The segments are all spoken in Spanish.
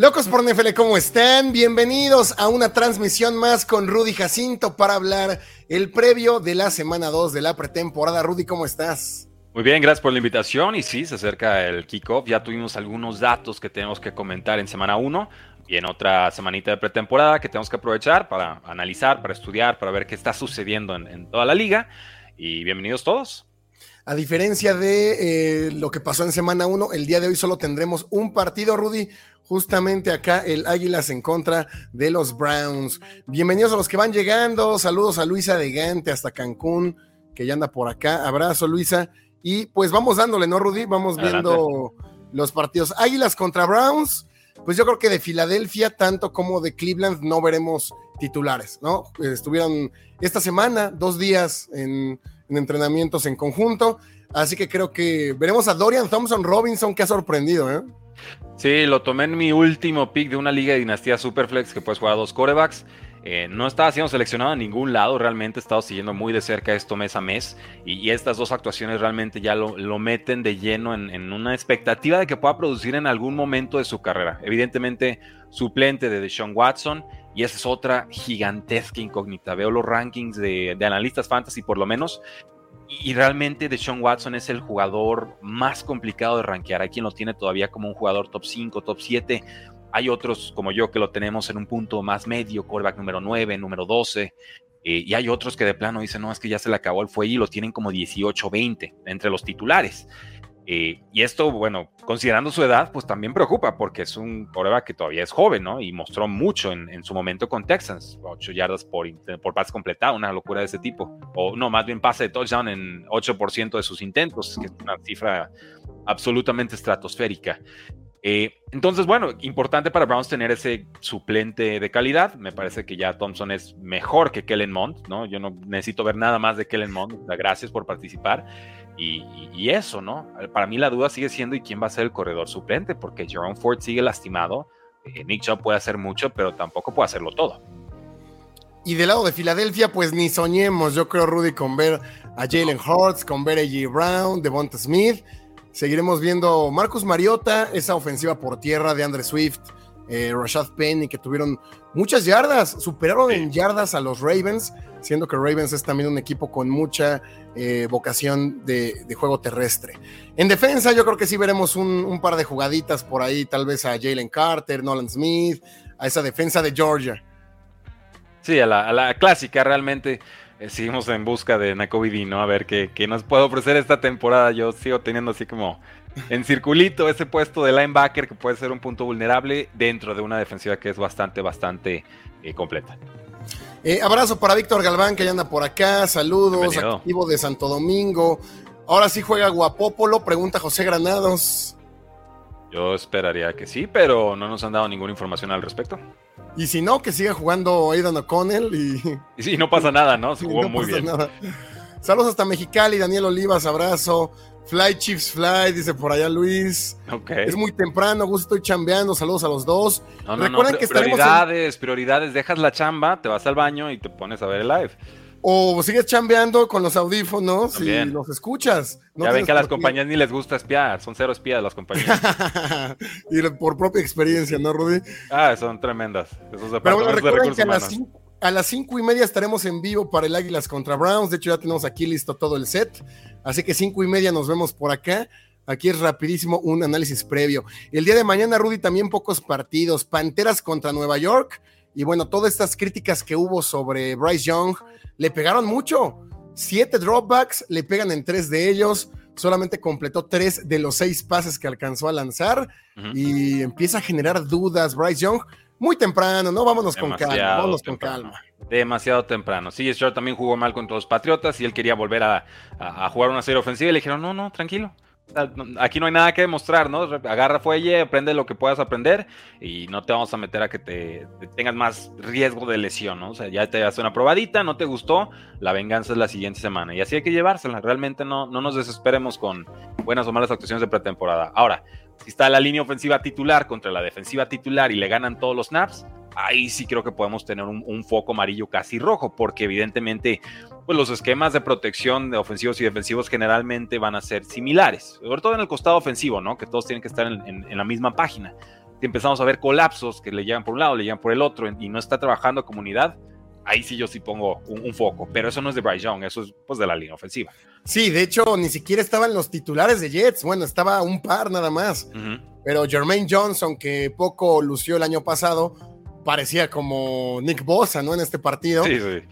Locos por NFL, ¿cómo están? Bienvenidos a una transmisión más con Rudy Jacinto para hablar el previo de la semana 2 de la pretemporada. Rudy, ¿cómo estás? Muy bien, gracias por la invitación. Y sí, se acerca el kickoff. Ya tuvimos algunos datos que tenemos que comentar en semana 1 y en otra semanita de pretemporada que tenemos que aprovechar para analizar, para estudiar, para ver qué está sucediendo en, toda la liga. Y bienvenidos todos. A diferencia de eh, lo que pasó en semana 1, el día de hoy solo tendremos un partido, Rudy. Justamente acá el Águilas en contra de los Browns. Bienvenidos a los que van llegando. Saludos a Luisa de Gante hasta Cancún, que ya anda por acá. Abrazo, Luisa. Y pues vamos dándole, ¿no, Rudy? Vamos viendo los partidos. Águilas contra Browns. Pues yo creo que de Filadelfia, tanto como de Cleveland, no veremos titulares, ¿no? Estuvieron esta semana, dos días en en entrenamientos en conjunto. Así que creo que veremos a Dorian Thompson Robinson, que ha sorprendido, ¿eh? Sí, lo tomé en mi último pick de una liga de dinastía Superflex que puedes jugar a dos corebacks. Eh, no estaba siendo seleccionado en ningún lado, realmente he estado siguiendo muy de cerca esto mes a mes y, estas dos actuaciones realmente ya lo, meten de lleno en, en, una expectativa de que pueda producir en algún momento de su carrera. Evidentemente, suplente de Deshaun Watson y esa es otra gigantesca incógnita. Veo los rankings de, analistas fantasy por lo menos. Y realmente Deshaun Watson es el jugador más complicado de rankear. Hay quien lo tiene todavía como un jugador top 5, top 7. Hay otros como yo que lo tenemos en un punto más medio, quarterback número 9, número 12. Eh, y hay otros que de plano dicen, no, es que ya se le acabó el fuelle y lo tienen como 18, 20 entre los titulares. Y esto, bueno, considerando su edad, pues también preocupa porque es un coreback que todavía es joven, ¿no? Y mostró mucho en, su momento con Texans, 8 yardas por, por pase completado, una locura de ese tipo. O no, más bien pase de touchdown en 8% de sus intentos, que es una cifra absolutamente estratosférica. Eh, entonces, bueno, importante para Browns tener ese suplente de calidad. Me parece que ya Thompson es mejor que Kellen Mond, ¿no? Yo no necesito ver nada más de Kellen Mond. Gracias por participar. Y, eso, ¿no? Para mí la duda sigue siendo ¿y quién va a ser el corredor suplente? Porque Jerome Ford sigue lastimado. Eh, Nick Chubb puede hacer mucho, pero tampoco puede hacerlo todo. Y del lado de Filadelfia, pues ni soñemos, yo creo, Rudy, con ver a Jalen Hurts, con ver a J. Brown, Devonta Smith. Seguiremos viendo Marcus Mariota, esa ofensiva por tierra de Andre Swift, eh, Rashad Penny, que tuvieron muchas yardas, superaron en yardas a los Ravens, siendo que Ravens es también un equipo con mucha eh, vocación de, juego terrestre. En defensa, yo creo que sí veremos un, par de jugaditas por ahí, tal vez a Jalen Carter, Nolan Smith, a esa defensa de Georgia. Sí, a la, clásica realmente. Eh, seguimos en busca de Nakobe ¿no? A ver qué, qué, nos puede ofrecer esta temporada. Yo sigo teniendo así como en circulito ese puesto de linebacker que puede ser un punto vulnerable dentro de una defensiva que es bastante, bastante eh, completa. Eh, abrazo para Víctor Galván, que ya anda por acá. Saludos, activo de Santo Domingo. Ahora sí juega Guapópolo, pregunta José Granados. Yo esperaría que sí, pero no nos han dado ninguna información al respecto. Y si no, que siga jugando Aidan O'Connell y. Y sí, no pasa nada, ¿no? Se jugó muy bien. Saludos hasta Mexicali, Daniel Olivas, abrazo. Fly Chiefs Fly, dice por allá Luis. Es muy temprano, gusto, estoy chambeando. Saludos a los dos. No, no, Recuerden que prioridades, prioridades. Dejas la chamba, te vas al baño y te pones a ver el live. O sigues chambeando con los audífonos y los escuchas. ya ven que a las compañías ni les gusta espiar, son cero espías las compañías. y por propia experiencia, ¿no, Rudy? Ah, son tremendas. Esos Pero bueno, recuerden que a las, cinco, a las cinco y media estaremos en vivo para el Águilas contra Browns. De hecho, ya tenemos aquí listo todo el set. Así que cinco y media nos vemos por acá. Aquí es rapidísimo un análisis previo. El día de mañana, Rudy, también pocos partidos. Panteras contra Nueva York. Y bueno, todas estas críticas que hubo sobre Bryce Young le pegaron mucho. Siete dropbacks, le pegan en tres de ellos. Solamente completó tres de los seis pases que alcanzó a lanzar. Y empieza a generar dudas. Bryce Young, muy temprano, ¿no? Vámonos con calma. Vámonos con calma. Demasiado temprano. Sí, Stroud también jugó mal contra los Patriotas y él quería volver a, jugar una serie ofensiva y le dijeron, no, no, tranquilo. Aquí no hay nada que demostrar, ¿no? Agarra fuelle, aprende lo que puedas aprender y no te vamos a meter a que te, tengas más riesgo de lesión, ¿no? O sea, ya te hace una probadita, no te gustó, la venganza es la siguiente semana y así hay que llevársela. Realmente no, no nos desesperemos con buenas o malas actuaciones de pretemporada. Ahora, si está la línea ofensiva titular contra la defensiva titular y le ganan todos los snaps, ahí sí creo que podemos tener un, foco amarillo casi rojo, porque evidentemente pues los esquemas de protección de ofensivos y defensivos generalmente van a ser similares, sobre todo en el costado ofensivo, ¿no? Que todos tienen que estar en, la misma página. si empezamos a ver colapsos que le llegan por un lado, le llegan por el otro y no está trabajando comunidad, ahí sí yo sí pongo un, foco, pero eso no es de Bryce Young, eso es pues de la línea ofensiva. Sí, de hecho ni siquiera estaban los titulares de Jets, bueno, estaba un par nada más, pero Jermaine Johnson, que poco lució el año pasado, parecía como Nick Bosa, ¿no? En este partido. Sí, sí.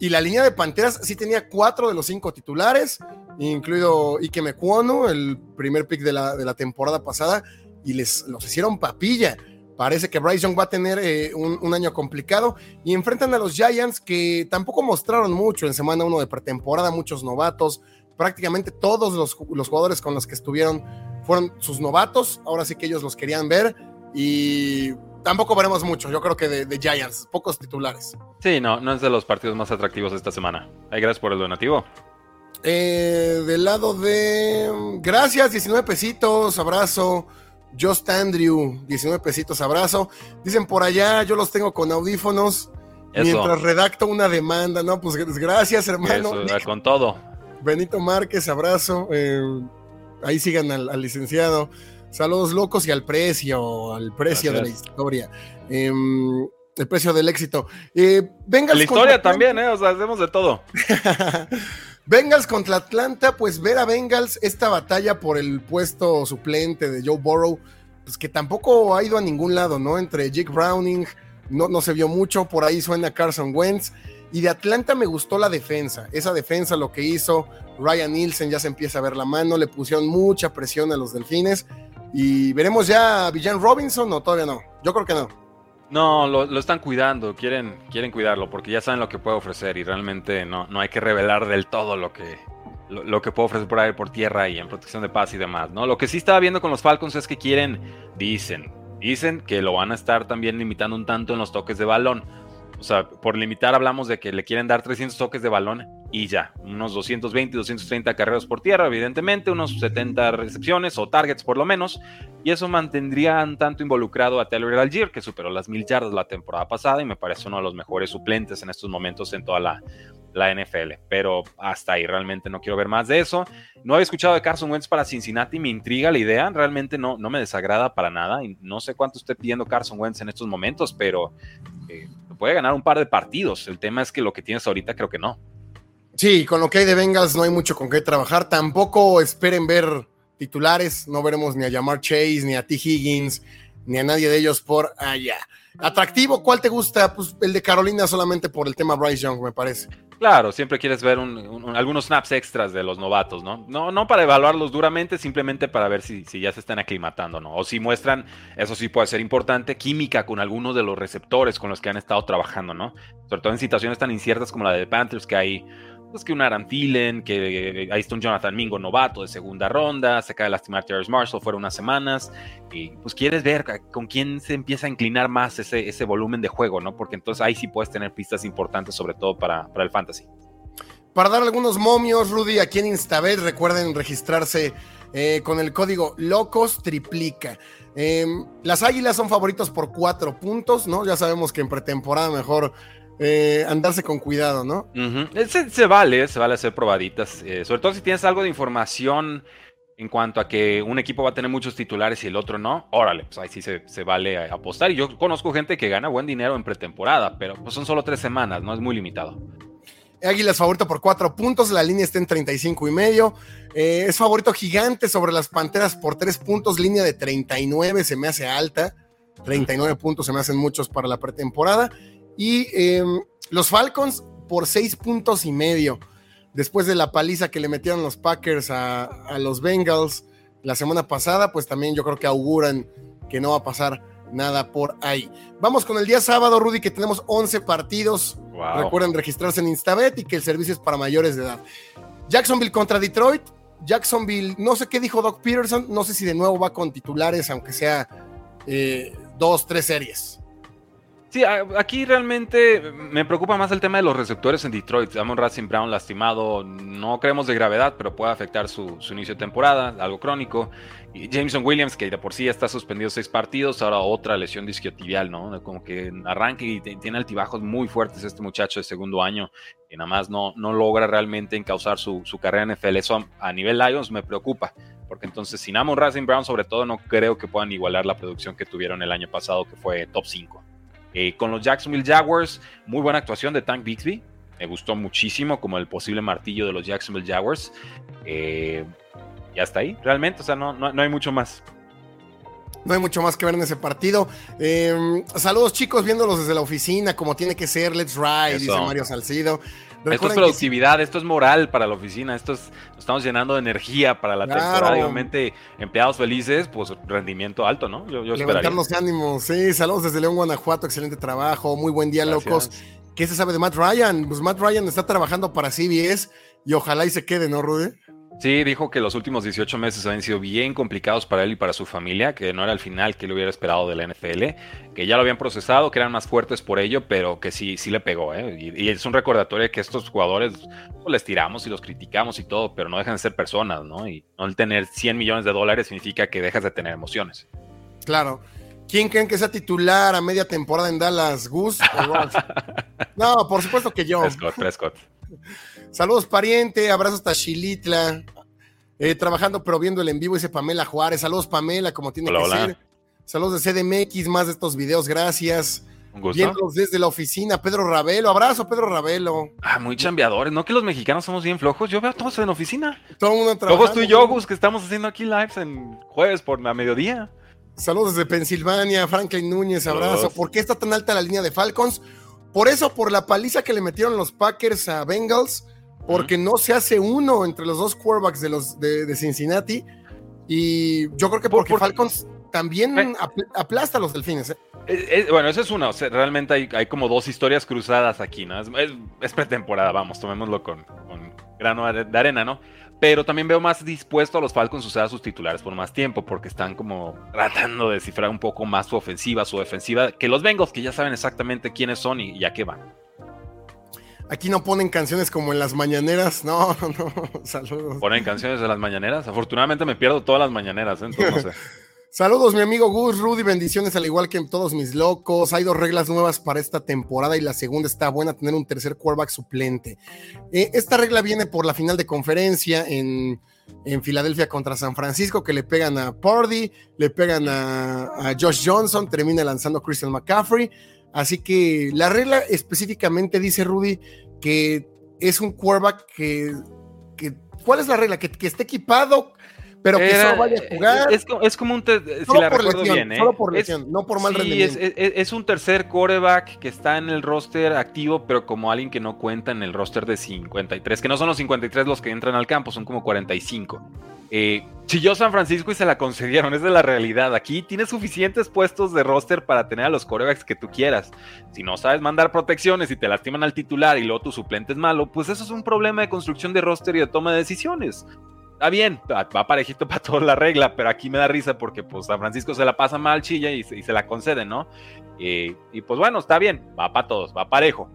Y la línea de Panteras sí tenía cuatro de los cinco titulares, incluido Ike Mecuono, el primer pick de la, de la temporada pasada, y les los hicieron papilla. Parece que Bryce Young va a tener eh, un, año complicado y enfrentan a los Giants que tampoco mostraron mucho en semana 1 de pretemporada, muchos novatos. Prácticamente todos los, jugadores con los que estuvieron fueron sus novatos. Ahora sí que ellos los querían ver y tampoco veremos mucho. Yo creo que de, Giants, pocos titulares. Sí, no, no es de los partidos más atractivos de esta semana. Ay, gracias por el donativo. Eh, del lado de. Gracias, 19 pesitos, abrazo. Just Andrew, 19 pesitos, abrazo. Dicen por allá, yo los tengo con audífonos mientras redacto una demanda, ¿no? Pues gracias, hermano. con todo. Benito Márquez, abrazo. Eh, ahí sigan al, licenciado. Saludos locos y al precio, al precio de la historia. Em, el precio del éxito. Eh, la historia también, ¿eh? O sea, hacemos de todo. Bengals contra Atlanta, pues ver a Bengals esta batalla por el puesto suplente de Joe Burrow, pues que tampoco ha ido a ningún lado, ¿no? Entre Jake Browning, no, no se vio mucho, por ahí suena Carson Wentz. Y de Atlanta me gustó la defensa. Esa defensa, lo que hizo Ryan Nielsen, ya se empieza a ver la mano, le pusieron mucha presión a los delfines. Y veremos ya a Villan Robinson o todavía no. Yo creo que no. No, lo, están cuidando, quieren, quieren cuidarlo porque ya saben lo que puede ofrecer y realmente no, no hay que revelar del todo lo que, lo, que puede ofrecer por aire, por tierra y en protección de paz y demás, ¿no? Lo que sí estaba viendo con los Falcons es que quieren, dicen, dicen que lo van a estar también limitando un tanto en los toques de balón. O sea, por limitar hablamos de que le quieren dar 300 toques de balón y ya, unos 220, 230 carreras por tierra, evidentemente, unos 70 recepciones o targets por lo menos, y eso mantendría un tanto involucrado a Taylor Algier, que superó las mil yardas la temporada pasada y me parece uno de los mejores suplentes en estos momentos en toda la, la NFL, pero hasta ahí realmente no quiero ver más de eso. No había escuchado de Carson Wentz para Cincinnati, me intriga la idea, realmente no, no me desagrada para nada, y no sé cuánto esté pidiendo Carson Wentz en estos momentos, pero eh, puede ganar un par de partidos, el tema es que lo que tienes ahorita creo que no. Sí, con lo que hay de Bengals no hay mucho con qué trabajar. Tampoco esperen ver titulares. No veremos ni a Jamar Chase, ni a T. Higgins, ni a nadie de ellos por allá. Atractivo, ¿cuál te gusta? Pues el de Carolina solamente por el tema Bryce Young, me parece. Claro, siempre quieres ver algunos snaps extras de los novatos, ¿no? ¿no? No para evaluarlos duramente, simplemente para ver si, si, ya se están aclimatando, ¿no? O si muestran, eso sí puede ser importante, química con algunos de los receptores con los que han estado trabajando, ¿no? Sobre todo en situaciones tan inciertas como la de Panthers, que hay pues que un Aaron Thielen, que ahí está un Jonathan Mingo novato de segunda ronda, se acaba de lastimar Terrence Marshall fueron unas semanas, y pues quieres ver con quién se empieza a inclinar más ese, ese volumen de juego, ¿no? Porque entonces ahí sí puedes tener pistas importantes, sobre todo para, para el fantasy. Para dar algunos momios, Rudy, aquí en Instabet, recuerden registrarse eh, con el código LOCOS Triplica. Em, las águilas son favoritos por cuatro puntos, ¿no? Ya sabemos que en pretemporada mejor eh, andarse con cuidado, ¿no? se, vale, se vale hacer probaditas, eh, sobre todo si tienes algo de información en cuanto a que un equipo va a tener muchos titulares y el otro no, órale, pues ahí sí se, vale apostar. Y yo conozco gente que gana buen dinero en pretemporada, pero pues son solo tres semanas, no es muy limitado. Águilas favorito por cuatro puntos, la línea está en 35 y medio. Eh, es favorito gigante sobre las Panteras por tres puntos, línea de 39 se me hace alta. 39 puntos se me hacen muchos para la pretemporada. Y em, los Falcons por seis puntos y medio. Después de la paliza que le metieron los Packers a, los Bengals la semana pasada, pues también yo creo que auguran que no va a pasar nada por ahí. Vamos con el día sábado, Rudy, que tenemos 11 partidos. Recuerden registrarse en Instabet y que el servicio es para mayores de edad. Jacksonville contra Detroit. Jacksonville, no sé qué dijo Doc Peterson, no sé si de nuevo va con titulares, aunque sea eh, dos, tres series. Sí, aquí realmente me preocupa más el tema de los receptores en Detroit. Amon Racing Brown lastimado, no creemos de gravedad, pero puede afectar su, inicio de temporada, algo crónico. Y Jameson Williams, que de por sí ya está suspendido seis partidos, ahora otra lesión disquiotibial, ¿no? Como que arranque y tiene altibajos muy fuertes este muchacho de segundo año y nada más no, no logra realmente encauzar su, su carrera en NFL. Eso a, nivel Lions me preocupa, porque entonces sin Amon Racing Brown, sobre todo, no creo que puedan igualar la producción que tuvieron el año pasado, que fue top 5. Eh, con los Jacksonville Jaguars, muy buena actuación de Tank Bixby. Me gustó muchísimo como el posible martillo de los Jacksonville Jaguars. Eh, y hasta ahí, realmente, o sea, no, no, hay mucho más. No hay mucho más que ver en ese partido. Em, saludos chicos, viéndolos desde la oficina, como tiene que ser. Let's ride, dice Mario Salcido. Esto es productividad, esto es moral para la oficina, esto es, estamos llenando de energía para la temporada. obviamente, empleados felices, pues rendimiento alto, ¿no? Yo, yo Levantarnos ánimos, sí. Saludos desde León, Guanajuato, excelente trabajo, muy buen día, locos. ¿Qué se sabe de Matt Ryan? Pues Matt Ryan está trabajando para CBS y ojalá y se quede, ¿no, Rudy? Sí, dijo que los últimos 18 meses habían sido bien complicados para él y para su familia, que no era el final que él hubiera esperado de la NFL, que ya lo habían procesado, que eran más fuertes por ello, pero que sí, sí le pegó. ¿eh? Y, es un recordatorio de que estos jugadores pues, les tiramos y los criticamos y todo, pero no dejan de ser personas, ¿no? Y no el tener 100 millones de dólares significa que dejas de tener emociones. Claro. ¿Quién creen que sea titular a media temporada en Dallas? ¿Gus no, por supuesto que yo. Prescott, Prescott. Saludos, pariente. Abrazos hasta Chilitla. Eh, trabajando, pero viendo el en vivo, dice Pamela Juárez. Saludos, Pamela, como tiene que ser. Saludos de CDMX, más de estos videos, gracias. Un gusto. desde la oficina, Pedro Ravelo. Abrazo, Pedro Ravelo. Ah, muy chambeadores. ¿No que los mexicanos somos bien flojos? Yo veo a todos en la oficina. Todo el mundo trabajando. Tú y yo, Gus, que estamos haciendo aquí lives en jueves por la mediodía. Saludos desde Pensilvania, Franklin Núñez, abrazo. ¿Por qué está tan alta la línea de Falcons? Por eso, por la paliza que le metieron los Packers a Bengals, porque no se hace uno entre los dos quarterbacks de los de, Cincinnati. Y yo creo que porque Falcons también eh. aplasta a los delfines. ¿eh? bueno, eso es una. realmente hay, como dos historias cruzadas aquí, ¿no? Es, pretemporada, vamos, tomémoslo con, con grano de arena, ¿no? pero también veo más dispuesto a los Falcons usar a sus titulares por más tiempo, porque están como tratando de descifrar un poco más su ofensiva, su defensiva, que los Bengals, que ya saben exactamente quiénes son y, a qué van. Aquí no ponen canciones como en las mañaneras, no, no, saludos. ¿Ponen canciones de las mañaneras? Afortunadamente me pierdo todas las mañaneras, ¿eh? entonces no sé. Saludos, mi amigo Gus, Rudy, bendiciones al igual que todos mis locos. Hay dos reglas nuevas para esta temporada y la segunda está buena, tener un tercer quarterback suplente. Eh, esta regla viene por la final de conferencia en, Filadelfia contra San Francisco, que le pegan a Pardy, le pegan a, Josh Johnson, termina lanzando Christian McCaffrey. Así que la regla específicamente dice Rudy que es un quarterback que, ¿cuál es la regla? Que, que esté equipado pero que solo vaya a jugar. Es, como un. si la recuerdo bien, ¿eh? Solo por lesión, no por mal rendimiento. Es, es, un tercer coreback que está en el roster activo, pero como alguien que no cuenta en el roster de 53, que no son los 53 los que entran al campo, son como 45. Eh, chilló San Francisco y se la concedieron, es de la realidad. Aquí tienes suficientes puestos de roster para tener a los corebacks que tú quieras. Si no sabes mandar protecciones y te lastiman al titular y luego tu suplente es malo, pues eso es un problema de construcción de roster y de toma de decisiones está bien, va parejito para toda la regla, pero aquí me da risa porque pues San Francisco se la pasa mal, chilla y, se la concede, ¿no? y pues bueno, está bien, va para todos, va parejo.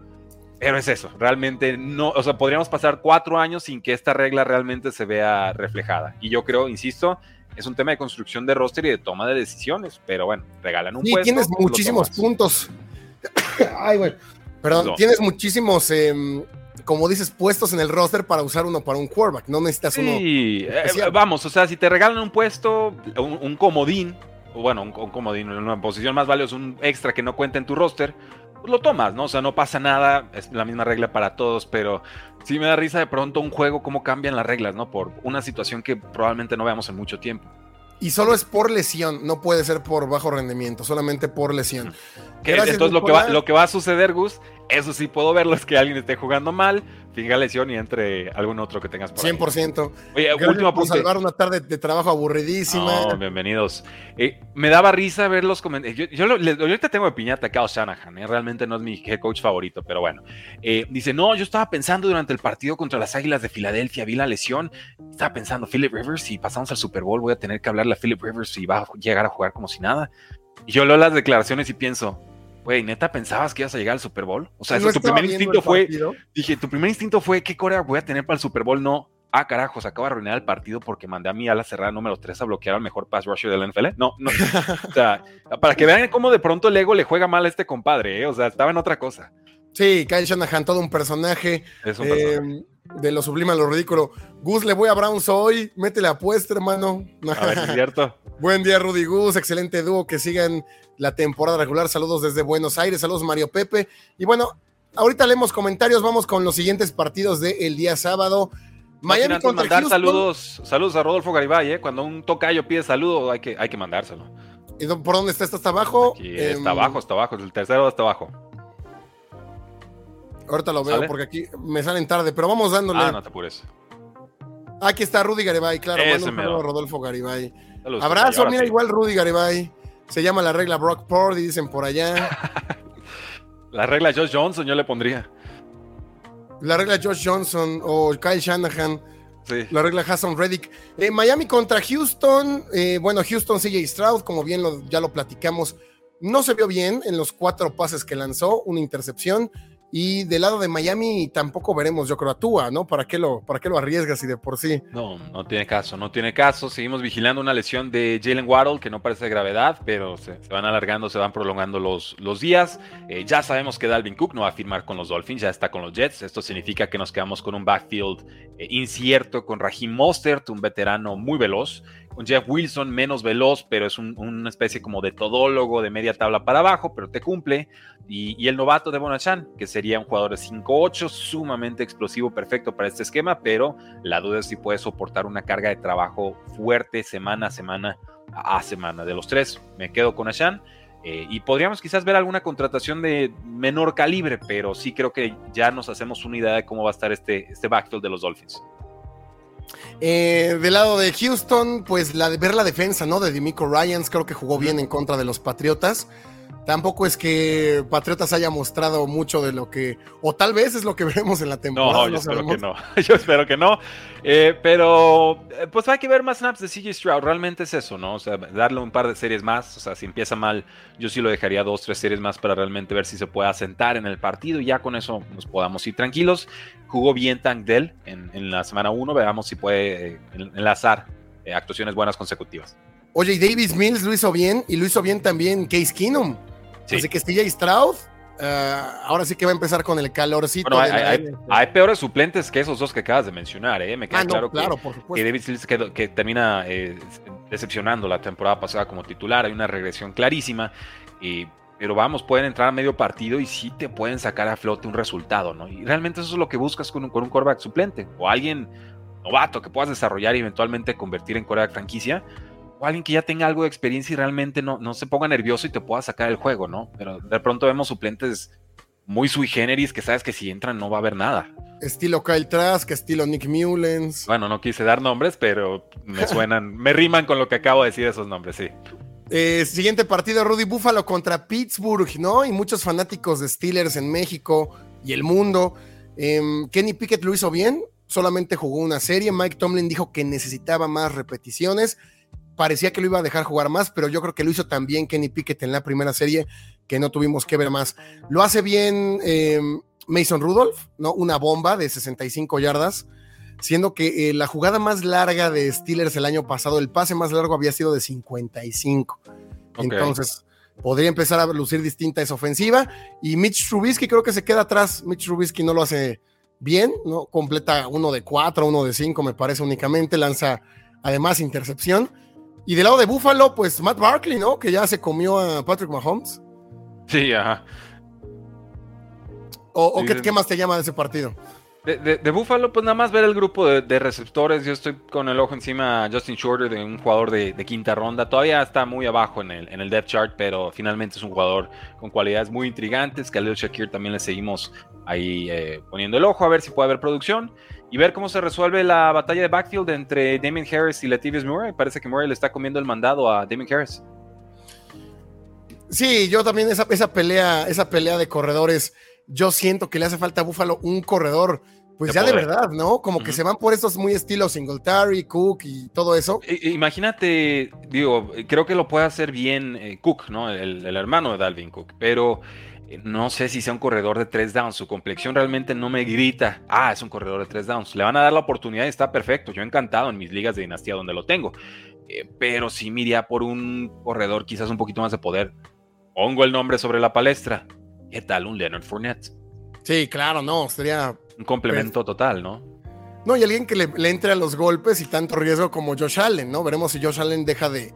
Pero es eso, realmente no, o sea, podríamos pasar cuatro años sin que esta regla realmente se vea reflejada. Y yo creo, insisto, es un tema de construcción de roster y de toma de decisiones, pero bueno, regalan un sí, tienes muchísimos puntos. Ay, bueno, perdón, tienes muchísimos em, como dices, puestos en el roster para usar uno para un quarterback. No necesitas uno. Sí, eh, vamos, o sea, si te regalan un puesto, un, comodín, o bueno, un, comodín en una posición más valiosa, un extra que no cuenta en tu roster, pues lo tomas, ¿no? O sea, no pasa nada, es la misma regla para todos, pero sí me da risa de pronto un juego, cómo cambian las reglas, ¿no? Por una situación que probablemente no veamos en mucho tiempo. Y solo es por lesión, no puede ser por bajo rendimiento, solamente por lesión. lo que, va, lo que va a suceder, Gus, eso sí puedo verlo, es que alguien esté jugando mal, finga lesión y entre algún otro que tengas por 100%. Oye, último salvar una tarde de trabajo aburridísima. bienvenidos. Eh, me daba risa ver los comentarios. Yo, ahorita tengo de piñata a Kyle Shanahan, ¿eh? realmente no es mi head coach favorito, pero bueno. Eh, dice, no, yo estaba pensando durante el partido contra las Águilas de Filadelfia, vi la lesión, estaba pensando, Philip Rivers, si pasamos al Super Bowl voy a tener que hablarle a Philip Rivers y va a llegar a jugar como si nada. Y yo leo las declaraciones y pienso, Güey, neta, ¿pensabas que ibas a llegar al Super Bowl? O sea, tu primer instinto fue. Dije, tu primer instinto fue: ¿qué Corea voy a tener para el Super Bowl? No. Ah, carajo, se acaba de arruinar el partido porque mandé a mi ala cerrada número 3 a bloquear al mejor pass rusher del NFL. No, no. o sea, para que vean cómo de pronto el ego le juega mal a este compadre, ¿eh? O sea, estaba en otra cosa. Sí, Kyle Shanahan, todo un personaje. Es un personaje. Eh, de lo sublime a lo ridículo. Gus, le voy a Browns hoy. Métele apuesta, hermano. A ver, es cierto. Buen día, Rudy Gus. Excelente dúo. Que sigan la temporada regular. Saludos desde Buenos Aires. Saludos, Mario Pepe. Y bueno, ahorita leemos comentarios. Vamos con los siguientes partidos del día sábado. Miami contra mandar saludos, saludos a Rodolfo Garibay, ¿eh? Cuando un tocayo pide saludo, hay que, hay que mandárselo. ¿Y por dónde está? ¿Está hasta abajo? Aquí, está em, abajo, está abajo. El tercero está abajo. Ahorita lo veo porque aquí me salen tarde, pero vamos dándole. Ah, no te apures. Aquí está Rudy Garibay, claro. Bueno, Rodolfo Garibay. Abrazo, mira, igual Rudy Garibay. Se llama la regla Brock Purdy, dicen por allá. la regla Josh Johnson, yo le pondría. La regla Josh Johnson o Kyle Shanahan. Sí. La regla Hassan Reddick. Eh, Miami contra Houston. Eh, bueno, Houston CJ Stroud, como bien ya lo platicamos, no se vio bien en los cuatro pases que lanzó, una intercepción. Y del lado de Miami tampoco veremos, yo creo, a Tua, ¿no? ¿Para qué lo, para qué lo arriesgas y de por sí? No, no tiene caso, no tiene caso. Seguimos vigilando una lesión de Jalen Waddle que no parece de gravedad, pero se, van alargando, se van prolongando los, los días. Eh, ya sabemos que Dalvin Cook no va a firmar con los Dolphins, ya está con los Jets. Esto significa que nos quedamos con un backfield eh, incierto, con Raheem Mostert, un veterano muy veloz, un Jeff Wilson menos veloz, pero es una especie como de todólogo de media tabla para abajo, pero te cumple. Y, el novato de Bonachan, que sería un jugador de 5-8, sumamente explosivo, perfecto para este esquema, pero la duda es si puede soportar una carga de trabajo fuerte semana a semana a semana. De los tres, me quedo con Ashan. Eh, y podríamos quizás ver alguna contratación de menor calibre, pero sí creo que ya nos hacemos una idea de cómo va a estar este, este backfield de los Dolphins. Eh, del lado de Houston, pues la, ver la defensa, ¿no? De Dimico Ryans, creo que jugó bien en contra de los Patriotas. Tampoco es que Patriotas haya mostrado mucho de lo que, o tal vez es lo que veremos en la temporada. No, yo espero que no. Yo espero que no. Eh, pero, eh, pues hay que ver más snaps de CJ Stroud. Realmente es eso, ¿no? O sea, darle un par de series más. O sea, si empieza mal, yo sí lo dejaría dos, tres series más para realmente ver si se puede asentar en el partido y ya con eso nos podamos ir tranquilos. Jugó bien Tank Dell en, la semana 1. Veamos si puede eh, enlazar actuaciones buenas consecutivas. Oye, y Davis Mills lo hizo bien y lo hizo bien también Case Keenum. Así que CJ Stroud, eh, ahora sí que va a empezar con el calorcito. hay, peores suplentes que esos dos que acabas de mencionar, ¿eh? Me queda ah, claro, que, David Sills que, termina eh, decepcionando la temporada pasada como titular. Hay una regresión clarísima. pero vamos, pueden entrar a medio partido y sí te pueden sacar a flote un resultado, ¿no? Y realmente eso es lo que buscas con un, con un quarterback suplente o alguien novato que puedas desarrollar y eventualmente convertir en quarterback franquicia o alguien que ya tenga algo de experiencia y realmente no, no se ponga nervioso y te pueda sacar el juego, ¿no? Pero de pronto vemos suplentes muy sui generis que sabes que si entran no va a haber nada. Estilo Kyle Trask, estilo Nick Mullens. Bueno, no quise dar nombres, pero me suenan, me riman con lo que acabo de decir esos nombres, sí. Eh, siguiente partido, Rudy Buffalo contra Pittsburgh, ¿no? Y muchos fanáticos de Steelers en México y el mundo. Em, Kenny Pickett lo hizo bien, solamente jugó una serie. Mike Tomlin dijo que necesitaba más repeticiones parecía que lo iba a dejar jugar más, pero yo creo que lo hizo también Kenny Pickett en la primera serie, que no tuvimos que ver más. Lo hace bien eh, Mason Rudolph, ¿no? Una bomba de 65 yardas, siendo que eh, la jugada más larga de Steelers el año pasado, el pase más largo había sido de 55. Entonces, podría empezar a lucir distinta esa ofensiva. Y Mitch Trubisky creo que se queda atrás. Mitch Trubisky no lo hace bien, ¿no? Completa uno de cuatro, uno de cinco, me parece únicamente. Lanza además intercepción. Y del lado de Buffalo, pues Matt Barkley, ¿no? Que ya se comió a Patrick Mahomes. Sí, ajá. ¿O, qué, más te llama de ese partido? De, de, Buffalo, pues nada más ver el grupo de, receptores. Yo estoy con el ojo encima a Justin Shorter, de un jugador de, quinta ronda. Todavía está muy abajo en el, en depth chart, pero finalmente es un jugador con cualidades muy intrigantes. Khalil Shakir también le seguimos ahí eh, poniendo el ojo a ver si puede haber producción y ver cómo se resuelve la batalla de backfield entre Damien Harris y Latavius Murray. Parece que Murray le está comiendo el mandado a Damien Harris. Sí, yo también esa, esa pelea, esa pelea de corredores, yo siento que le hace falta a Buffalo un corredor pues ya de verdad, ¿no? Como que se van por esos muy estilos Singletary, Cook y todo eso. Imagínate, digo, creo que lo puede hacer bien eh, Cook, ¿no? El, hermano de Dalvin Cook, pero eh, no sé si sea un corredor de tres downs. Su complexión realmente no me grita, ah, es un corredor de tres downs. Le van a dar la oportunidad y está perfecto. Yo encantado en mis ligas de dinastía donde lo tengo. Eh, pero sí miría por un corredor quizás un poquito más de poder. Pongo el nombre sobre la palestra. ¿Qué tal un Leonard Fournette? Sí, claro, no, sería un complemento total, ¿no? No, y alguien que le, entre a los golpes y tanto riesgo como Josh Allen, ¿no? Veremos si Josh Allen deja de,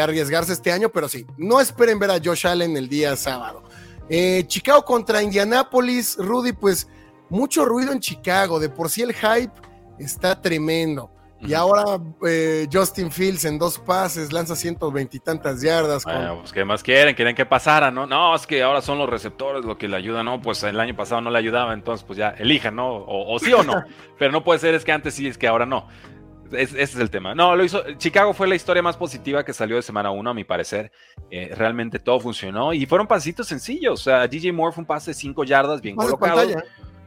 arriesgarse este año, pero sí, no esperen ver a Josh Allen el día sábado. Eh, Chicago contra Indianapolis, Rudy, pues mucho ruido en Chicago, de por sí el hype está tremendo. Y ahora eh, Justin Fields en dos pases lanza 120 y tantas yardas. Bueno, pues ¿qué más quieren? Quieren que pasara, ¿no? No, es que ahora son los receptores lo que le ayudan, ¿no? Pues el año pasado no le ayudaba, entonces pues ya elijan, ¿no? O, sí o no. Pero no puede ser, es que antes sí, es que ahora no. ese es el tema. No, lo hizo. Chicago fue la historia más positiva que salió de semana 1, a mi parecer. Eh, realmente todo funcionó y fueron pasitos sencillos. O sea, DJ Moore fue un pase de 5 yardas, bien colocado.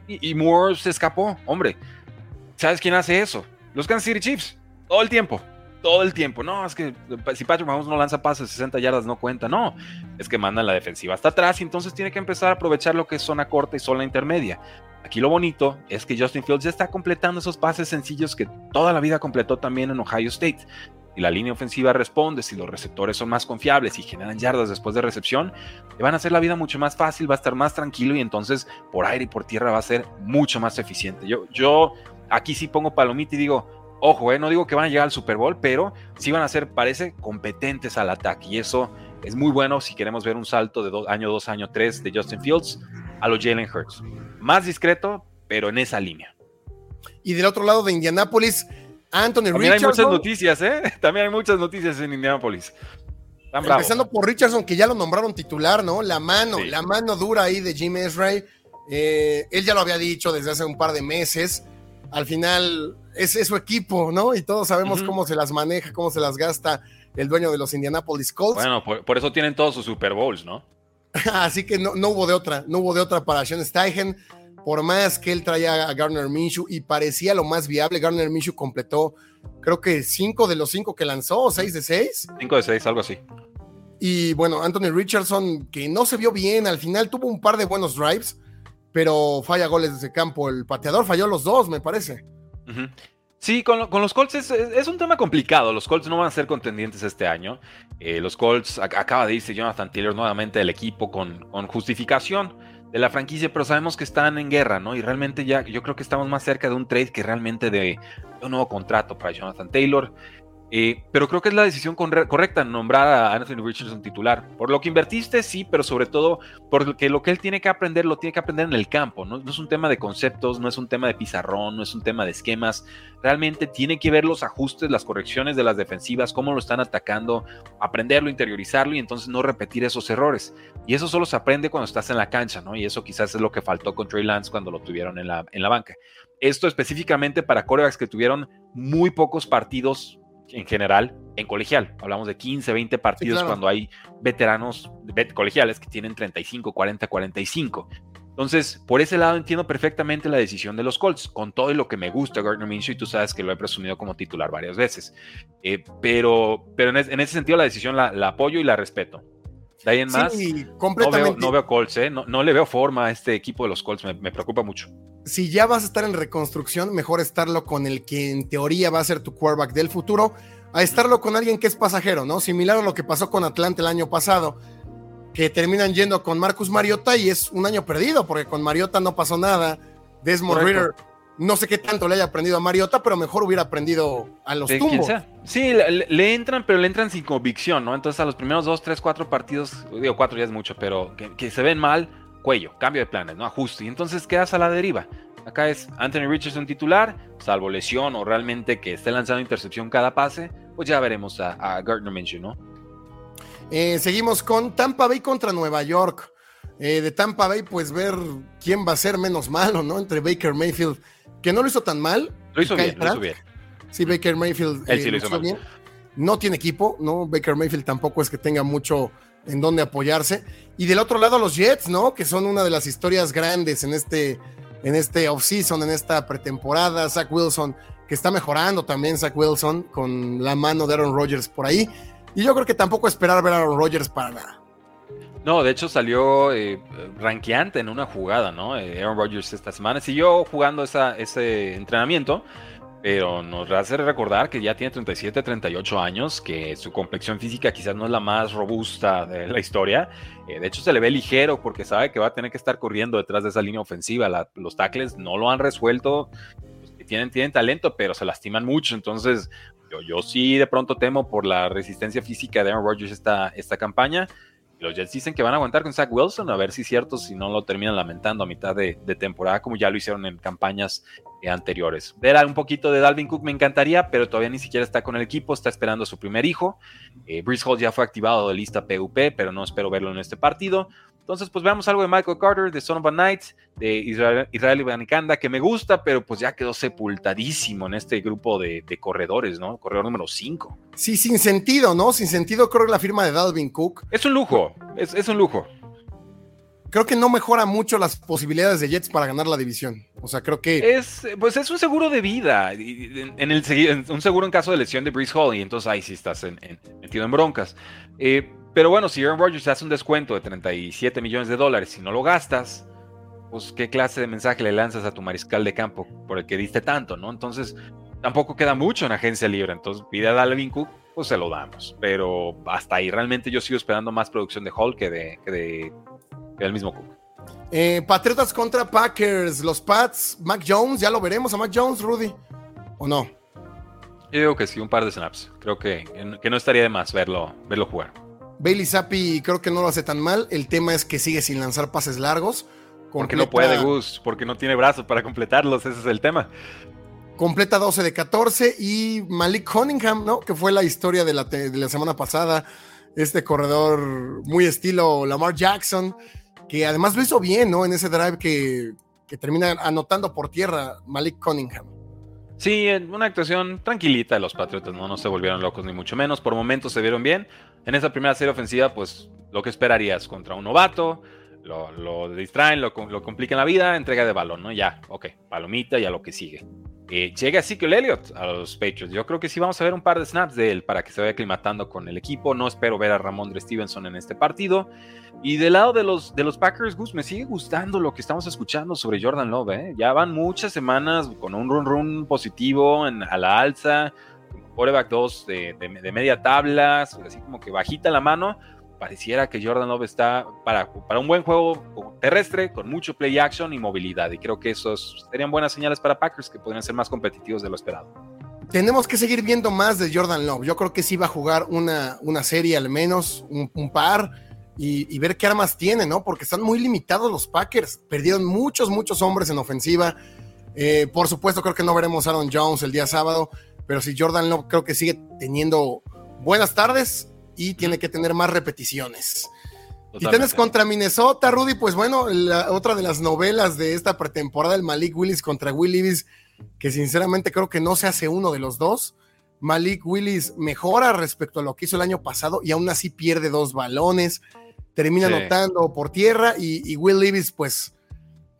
Y, y Moore se escapó. Hombre, ¿sabes quién hace eso? Los Kansas City Chiefs, todo el tiempo, todo el tiempo. No, es que si Patrick Mahomes no lanza pases 60 yardas no cuenta, no. Es que mandan la defensiva hasta atrás y entonces tiene que empezar a aprovechar lo que es zona corta y zona intermedia. Aquí lo bonito es que Justin Fields ya está completando esos pases sencillos que toda la vida completó también en Ohio State. Y la línea ofensiva responde, si los receptores son más confiables y generan yardas después de recepción, le van a hacer la vida mucho más fácil, va a estar más tranquilo y entonces por aire y por tierra va a ser mucho más eficiente. Yo, yo aquí sí pongo palomita y digo, ojo, eh, no digo que van a llegar al Super Bowl, pero sí van a ser, parece, competentes al ataque. Y eso es muy bueno si queremos ver un salto de año 2, año 3 de Justin Fields a los Jalen Hurts. Más discreto, pero en esa línea. Y del otro lado de Indianápolis, Anthony También hay muchas noticias, ¿eh? También hay muchas noticias en Indianápolis. Empezando por Richardson, que ya lo nombraron titular, ¿no? La mano, la mano dura ahí de Jim Esray. Eh, él ya lo había dicho desde hace un par de meses al final es, su equipo, ¿no? Y todos sabemos cómo se las maneja, cómo se las gasta el dueño de los Indianapolis Colts. Bueno, por, eso tienen todos sus Super Bowls, ¿no? Así que no, hubo de otra, no hubo de otra para Sean Steichen. Por más que él traía a Garner Minshew y parecía lo más viable, Garner Minshew completó, creo que cinco de los cinco que lanzó, seis de seis. Cinco de seis, algo así. Y bueno, Anthony Richardson, que no se vio bien, al final tuvo un par de buenos drives, pero falla goles desde campo. El pateador falló los dos, me parece. Sí, con, los Colts es, un tema complicado. Los Colts no van a ser contendientes este año. Eh, los Colts, acaba de irse Jonathan Taylor nuevamente del equipo con, con, justificación de la franquicia, pero sabemos que están en guerra, ¿no? Y realmente ya yo creo que estamos más cerca de un trade que realmente de un nuevo contrato para Jonathan Taylor. Eh, pero creo que es la decisión correcta nombrar a Anthony Richardson titular. Por lo que invertiste, sí, pero sobre todo porque lo que él tiene que aprender, lo tiene que aprender en el campo. ¿no? no, es un tema de conceptos, no es un tema de pizarrón, no es un tema de esquemas. Realmente tiene que ver los ajustes, las correcciones de las defensivas, cómo lo están atacando, aprenderlo, interiorizarlo y entonces no repetir esos errores. Y eso solo se aprende cuando estás en la cancha, ¿no? Y eso quizás es lo que faltó con Trey Lance cuando lo tuvieron en la, en la banca. Esto específicamente para corebacks que tuvieron muy pocos partidos en general en colegial. Hablamos de 15, 20 partidos cuando hay veteranos colegiales que tienen 35, 40, 45. Entonces, por ese lado entiendo perfectamente la decisión de los Colts, con todo lo que me gusta Gardner Minshew, y tú sabes que lo he presumido como titular varias veces. Eh, pero pero en, ese sentido la decisión la, apoyo y la respeto. De ahí en más, No, veo, Colts, ¿eh? no, le veo forma a este equipo de los Colts, me preocupa mucho si ya vas a estar en reconstrucción, mejor estarlo con el que en teoría va a ser tu quarterback del futuro, a estarlo con alguien que es pasajero, ¿no? Similar a lo que pasó con Atlanta el año pasado, que terminan yendo con Marcus Mariota y es un año perdido, porque con Mariota no pasó nada. Desmond Ritter, no sé qué tanto le haya aprendido a Mariota, pero mejor hubiera aprendido a los tumbos. Sí, le, entran, pero le entran sin convicción, ¿no? Entonces a los primeros dos, tres, cuatro partidos, digo cuatro ya es mucho, pero que se ven mal, cuello, cambio de planes, ¿no? Ajuste. Y entonces quedas a la deriva. Acá es Anthony Richardson titular, salvo lesión o realmente que esté lanzando intercepción cada pase, pues ya veremos a, Gardner Minshew, ¿no? Eh, seguimos con Tampa Bay contra Nueva York. Eh, de Tampa Bay, pues ver quién va a ser menos malo, ¿no? Entre Baker Mayfield, que no lo hizo tan mal. Lo hizo bien, lo hizo bien. Sí, Baker Mayfield Él sí eh, lo hizo, bien. No tiene equipo, ¿no? Baker Mayfield tampoco es que tenga mucho en dónde apoyarse. Y del otro lado los Jets, ¿no? Que son una de las historias grandes en este en este offseason, en esta pretemporada. Zach Wilson, que está mejorando también, Zach Wilson, con la mano de Aaron Rodgers por ahí. Y yo creo que tampoco esperar ver a Aaron Rodgers para nada. No, de hecho salió eh, ranqueante en una jugada, ¿no? Eh, Aaron Rodgers esta semana siguió jugando ese entrenamiento, pero nos hace recordar que ya tiene 37, 38 años, que su complexión física quizás no es la más robusta de la historia. Eh, de hecho, se le ve ligero porque sabe que va a tener que estar corriendo detrás de esa línea ofensiva. los tackles no lo han resuelto. Tienen, talento, pero se lastiman mucho. Entonces, yo, sí de pronto temo por la resistencia física de Aaron Rodgers esta campaña. Los Jets dicen que van a aguantar con Zach Wilson, a ver si es cierto, si no lo terminan lamentando a mitad de, temporada, como ya lo hicieron en campañas eh, anteriores. Ver un poquito de Dalvin Cook me encantaría, pero todavía ni siquiera está con el equipo, está esperando a su primer hijo. Eh, Hall ya fue activado de lista PUP, pero no espero verlo en este partido. Entonces, pues veamos algo de Michael Carter, de Son of a Knight, de Israel, Israel Ibanikanda, que me gusta, pero pues ya quedó sepultadísimo en este grupo de, corredores, ¿no? Corredor número 5. Sí, sin sentido, ¿no? Sin sentido, creo que la firma de Dalvin Cook. Es un lujo, es, un lujo. Creo que no mejora mucho las posibilidades de Jets para ganar la división. O sea, creo que. Es, pues es un seguro de vida. En el, un seguro en caso de lesión de Breeze Hall. Y entonces ahí sí estás metido en broncas. Eh, pero bueno, si Aaron Rodgers hace un descuento de 37 millones de dólares y no lo gastas, pues qué clase de mensaje le lanzas a tu mariscal de campo por el que diste tanto, ¿no? Entonces, tampoco queda mucho en agencia libre. Entonces, pide a Dalvin Cook, pues se lo damos. Pero hasta ahí realmente yo sigo esperando más producción de Hall que, de, que, del mismo Cook. Eh, Patriotas contra Packers, los Pats, Mac Jones, ya lo veremos a Mac Jones, Rudy, ¿o no? Yo digo que sí, un par de snaps. Creo que, que no estaría de más verlo, verlo jugar. Bailey Zappi creo que no lo hace tan mal. El tema es que sigue sin lanzar pases largos. Porque no puede, Gus, porque no tiene brazos para completarlos, ese es el tema. Completa 12 de 14 y Malik Cunningham, ¿no? Que fue la historia de la, de la semana pasada. Este corredor muy estilo Lamar Jackson, que además lo hizo bien, ¿no? En ese drive que, que termina anotando por tierra Malik Cunningham. Sí, una actuación tranquilita de los Patriotas, ¿no? No se volvieron locos ni mucho menos. Por momentos se vieron bien. En esa primera serie ofensiva, pues lo que esperarías contra un novato, lo, distraen, lo, lo, complican la vida, entrega de balón, ¿no? Ya, ok, palomita y a lo que sigue. Eh, llega Ezekiel Elliott a los Patriots. Yo creo que sí vamos a ver un par de snaps de él para que se vaya aclimatando con el equipo. No espero ver a Ramondre Stevenson en este partido. Y del lado de los, de los Packers, Gus, me sigue gustando lo que estamos escuchando sobre Jordan Love. ¿eh? Ya van muchas semanas con un run run positivo en, a la alza, coreback 2 de, de, media tabla, así como que bajita la mano pareciera que Jordan Love está para, para un buen juego terrestre, con mucho play action y movilidad. Y creo que esos serían buenas señales para Packers que podrían ser más competitivos de lo esperado. Tenemos que seguir viendo más de Jordan Love. Yo creo que sí va a jugar una, una serie al menos, un, par, y, ver qué armas tiene, ¿no? Porque están muy limitados los Packers. Perdieron muchos, muchos hombres en ofensiva. Eh, por supuesto, creo que no veremos Aaron Jones el día sábado, pero si Jordan Love creo que sigue teniendo buenas tardes, y tiene que tener más repeticiones. Y tienes contra Minnesota, Rudy, pues bueno, la, otra de las novelas de esta pretemporada, el Malik Willis contra Will Levis, que sinceramente creo que no se hace uno de los dos. Malik Willis mejora respecto a lo que hizo el año pasado y aún así pierde dos balones, termina anotando por tierra y, y Will Levis pues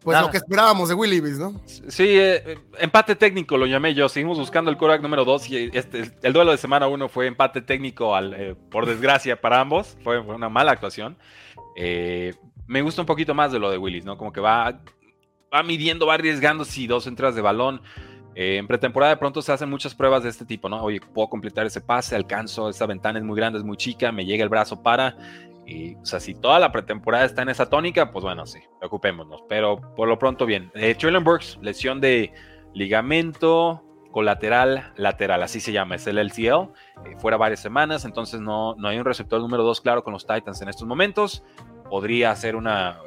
pues lo que esperábamos de Willy ¿no? Sí, eh, empate técnico lo llamé yo. Seguimos buscando el quarterback número 2 y este, el duelo de semana 1 fue empate técnico, al, eh, por desgracia para ambos. Fue, una mala actuación. Eh, me gusta un poquito más de lo de Willis, ¿no? Como que va, va midiendo, va arriesgando si dos entradas de balón. en pretemporada de pronto se hacen muchas pruebas de este tipo, ¿no? Oye, puedo completar ese pase, alcanzo, esta ventana es muy grande, es muy chica, me llega el brazo para. Y, o sea, si toda la pretemporada está en esa tónica, pues bueno, sí, preocupémonos. Pero por lo pronto, bien. Eh, Burks, lesión de ligamento colateral lateral, así se llama, es el LCL. Eh, fuera varias semanas, entonces no, no hay un receptor número 2 claro con los Titans en estos momentos. Podría ser una,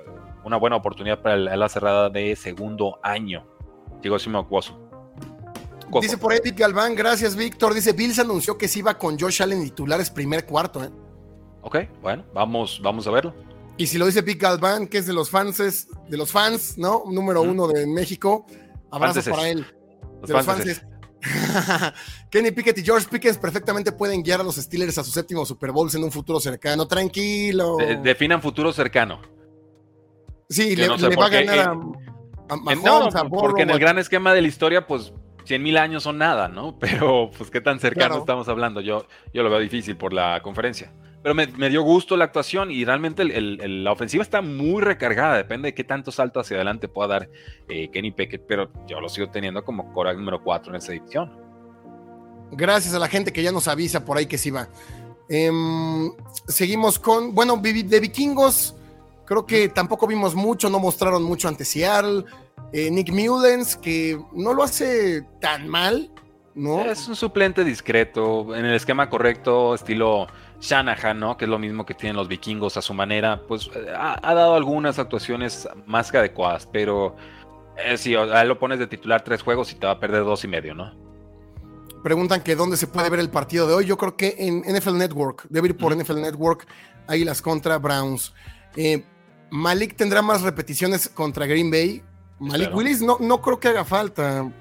una buena oportunidad para la cerrada de segundo año. Digo, si me. Dice por ahí Vic Galván, gracias Víctor. Dice, Bills anunció que se iba con Josh Allen titulares primer cuarto, ¿eh? Ok, bueno, vamos, vamos a verlo. Y si lo dice Pete Galván, que es de los fans, de los fans, ¿no? Número uno de México. Abrazos para él. de los fans. Kenny Pickett y George Pickens perfectamente pueden guiar a los Steelers a su séptimo Super Bowl en un futuro cercano. Tranquilo. definan futuro cercano. Sí, le, va a ganar porque en el gran esquema de la historia, pues 100 mil años son nada, ¿no? Pero, pues, ¿qué tan cercano estamos hablando? Yo, yo lo veo difícil por la conferencia. Pero me, dio gusto la actuación y realmente la ofensiva está muy recargada. Depende de qué tanto salto hacia adelante pueda dar eh, Kenny Pickett, pero yo lo sigo teniendo como Cora número 4 en esta edición. Gracias a la gente que ya nos avisa por ahí que sí va. Em, seguimos con, bueno, de vikingos, creo que tampoco vimos mucho, no mostraron mucho ante Seattle. Eh, Nick Mullens, que no lo hace tan mal, ¿no? Es un suplente discreto, en el esquema correcto, estilo Shanahan, ¿no? Que es lo mismo que tienen los vikingos a su manera, pues eh, ha, dado algunas actuaciones más que adecuadas, pero eh, sí, ahí lo pones de titular tres juegos y te va a perder dos y medio, ¿no? Preguntan que dónde se puede ver el partido de hoy. Yo creo que en NFL Network, debe ir por NFL Network, Águilas contra Browns. Malik tendrá más repeticiones contra Green Bay. Malik Willis no, no creo que haga falta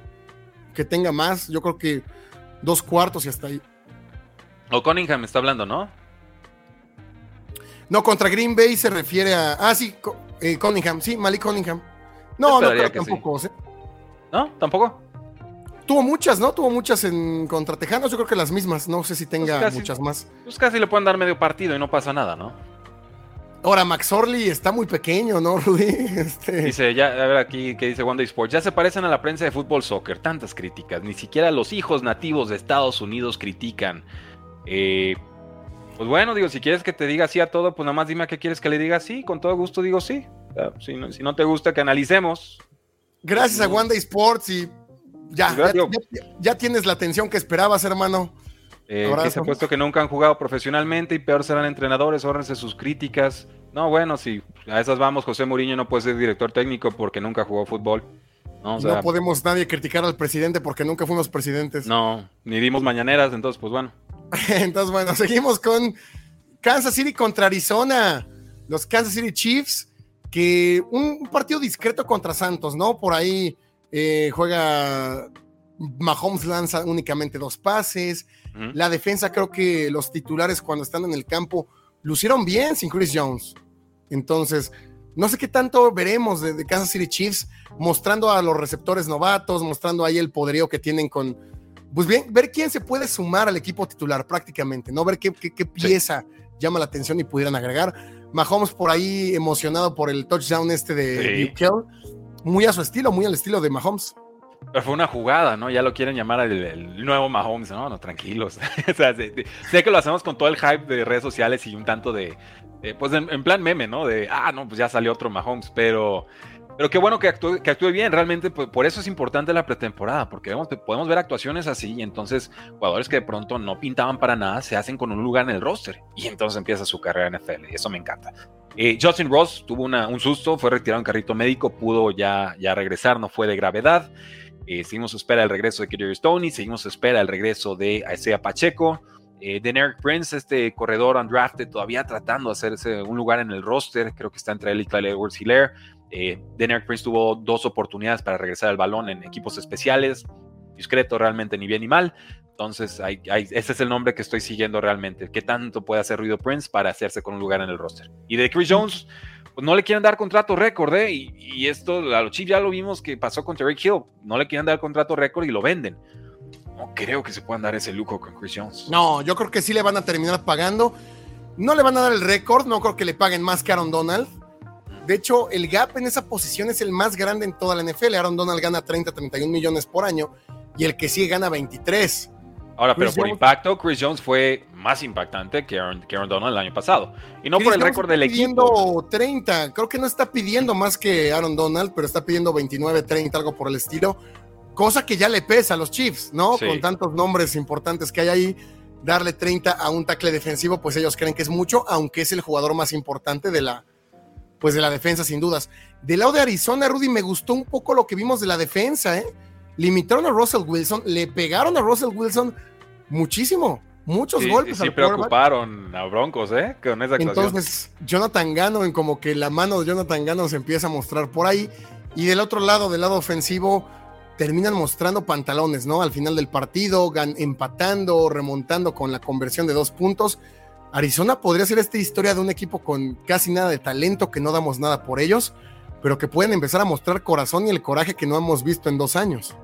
que tenga más. Yo creo que dos cuartos y hasta ahí. O Cunningham está hablando, ¿no? No, contra Green Bay se refiere a. Ah, sí, eh, Cunningham, sí, Malik Cunningham. No, no creo que tampoco. ¿No? ¿Tampoco? Tuvo muchas, ¿no? Tuvo muchas en contra Tejanos, yo creo que las mismas. No sé si tenga pues muchas más. Pues casi le pueden dar medio partido y no pasa nada, ¿no? Ahora, Max Orley está muy pequeño, ¿no, Rudy? Este... Dice, ya, a ver aquí que dice One Sports, ya se parecen a la prensa de fútbol soccer, tantas críticas, ni siquiera los hijos nativos de Estados Unidos critican. Eh, pues bueno, digo, si quieres que te diga sí a todo, pues nada más dime a qué quieres que le diga sí, con todo gusto digo sí. si, no, te gusta, que analicemos. Gracias a One Sports y ya, pues ya, ya tienes la atención que esperabas, hermano. Eh, que se ha puesto que nunca han jugado profesionalmente y peor serán entrenadores, órrense sus críticas. No, bueno, si a esas vamos, José Mourinho no puede ser director técnico porque nunca jugó fútbol. No, podemos nadie criticar al presidente porque nunca fuimos presidentes. No, ni dimos mañaneras, entonces pues bueno. entonces bueno, seguimos con Kansas City contra Arizona. Los Kansas City Chiefs, que un partido discreto contra Santos, ¿no? Por ahí eh, juega Mahomes lanza únicamente dos pases. La defensa, creo que los titulares cuando están en el campo lucieron bien sin Chris Jones. Entonces, no sé qué tanto veremos de, Kansas City Chiefs mostrando a los receptores novatos, mostrando ahí el poderío que tienen con. Pues bien, ver quién se puede sumar al equipo titular prácticamente, ¿no? Ver qué, pieza llama la atención y pudieran agregar. Mahomes por ahí emocionado por el touchdown este de sí. Muy a su estilo, muy al estilo de Mahomes. Pero fue una jugada, ¿no? Ya lo quieren llamar el, nuevo Mahomes, ¿no? No, tranquilos. o sea, sé, que lo hacemos con todo el hype de redes sociales y un tanto de, pues en, plan meme, ¿no? De, ah, no, pues ya salió otro Mahomes, pero, pero qué bueno que actúe, que actúe bien. Realmente, pues, por eso es importante la pretemporada, porque podemos ver actuaciones así y entonces jugadores que de pronto no pintaban para nada se hacen con un lugar en el roster y entonces empieza su carrera en NFL y eso me encanta. Eh, Justin Ross tuvo un susto, fue retirado en carrito médico, pudo ya, ya regresar, no fue de gravedad. Eh, seguimos a espera el regreso de Kerry Stoney, seguimos a espera el regreso de Isaiah Pacheco. Eh, de Eric Prince, este corredor undrafted, todavía tratando de hacerse un lugar en el roster. Creo que está entre él y Kyle Edwards Hilaire. Eh, Eric Prince tuvo dos oportunidades para regresar al balón en equipos especiales. Discreto, realmente ni bien ni mal. Entonces, ese es el nombre que estoy siguiendo realmente. ¿Qué tanto puede hacer ruido Prince para hacerse con un lugar en el roster? Y de Chris Jones, pues no le quieren dar contrato récord, ¿eh? Y, esto, a los Chiefs ya lo vimos que pasó con Terry Hill. No le quieren dar contrato récord y lo venden. No creo que se puedan dar ese lujo con Chris Jones. No, yo creo que sí le van a terminar pagando. No le van a dar el récord, no creo que le paguen más que Aaron Donald. De hecho, el gap en esa posición es el más grande en toda la NFL. Aaron Donald gana 30, 31 millones por año y el que sigue gana 23. Ahora, pero por impacto, Chris Jones fue más impactante que Aaron, Donald el año pasado. Y no por el récord del pidiendo equipo. 30, creo que no está pidiendo más que Aaron Donald, pero está pidiendo 29, 30, algo por el estilo. Cosa que ya le pesa a los Chiefs, ¿no? Con tantos nombres importantes que hay ahí, darle 30 a un tackle defensivo, pues ellos creen que es mucho, aunque es el jugador más importante de la, pues de la defensa, sin dudas. Del lado de Arizona, Rudy, me gustó un poco lo que vimos de la defensa, ¿eh? limitaron a Russell Wilson, le pegaron a Russell Wilson muchísimo, muchos golpes. Sí, preocuparon a Broncos, ¿eh? Con esa actuación. Entonces, Jonathan Gano, en como que la mano de Jonathan Gano se empieza a mostrar por ahí. Y del otro lado, del lado ofensivo, terminan mostrando pantalones, ¿no? Al final del partido, empatando, remontando con la conversión de dos puntos. Arizona podría ser esta historia de un equipo con casi nada de talento, que no damos nada por ellos, pero que pueden empezar a mostrar corazón y el coraje que no hemos visto en dos años.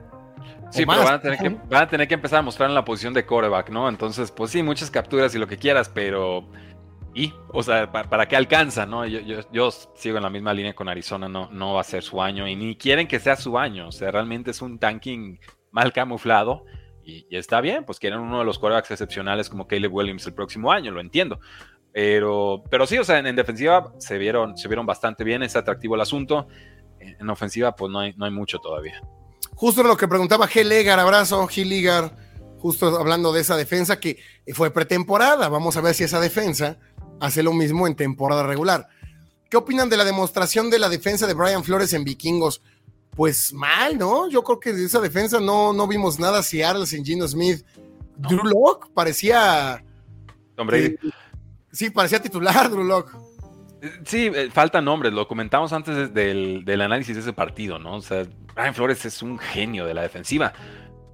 Sí, pero van a, tener que, van a, tener que, empezar a mostrar en la posición de coreback, ¿no? Entonces, pues sí, muchas capturas y lo que quieras, pero. ¿Y? O sea, ¿para, qué alcanza, no? Yo, yo, sigo en la misma línea con Arizona, no, no va a ser su año y ni quieren que sea su año. O sea, realmente es un tanking mal camuflado y, está bien, pues quieren uno de los corebacks excepcionales como Caleb Williams el próximo año, lo entiendo. Pero, pero sí, o sea, en, defensiva se vieron, se vieron bastante bien, es atractivo el asunto. En, ofensiva, pues no hay, no hay mucho todavía. Justo lo que preguntaba G. Legar, abrazo, G. Ligar, justo hablando de esa defensa que fue pretemporada. Vamos a ver si esa defensa hace lo mismo en temporada regular. ¿Qué opinan de la demostración de la defensa de Brian Flores en Vikingos? Pues mal, ¿no? Yo creo que de esa defensa no, no vimos nada. Seattle sin Gino Smith. Drew Locke parecía. Hombre. sí, parecía titular, Drew Locke. Sí, eh, faltan nombres, lo comentamos antes del, del, análisis de ese partido, ¿no? O sea, Brian Flores es un genio de la defensiva,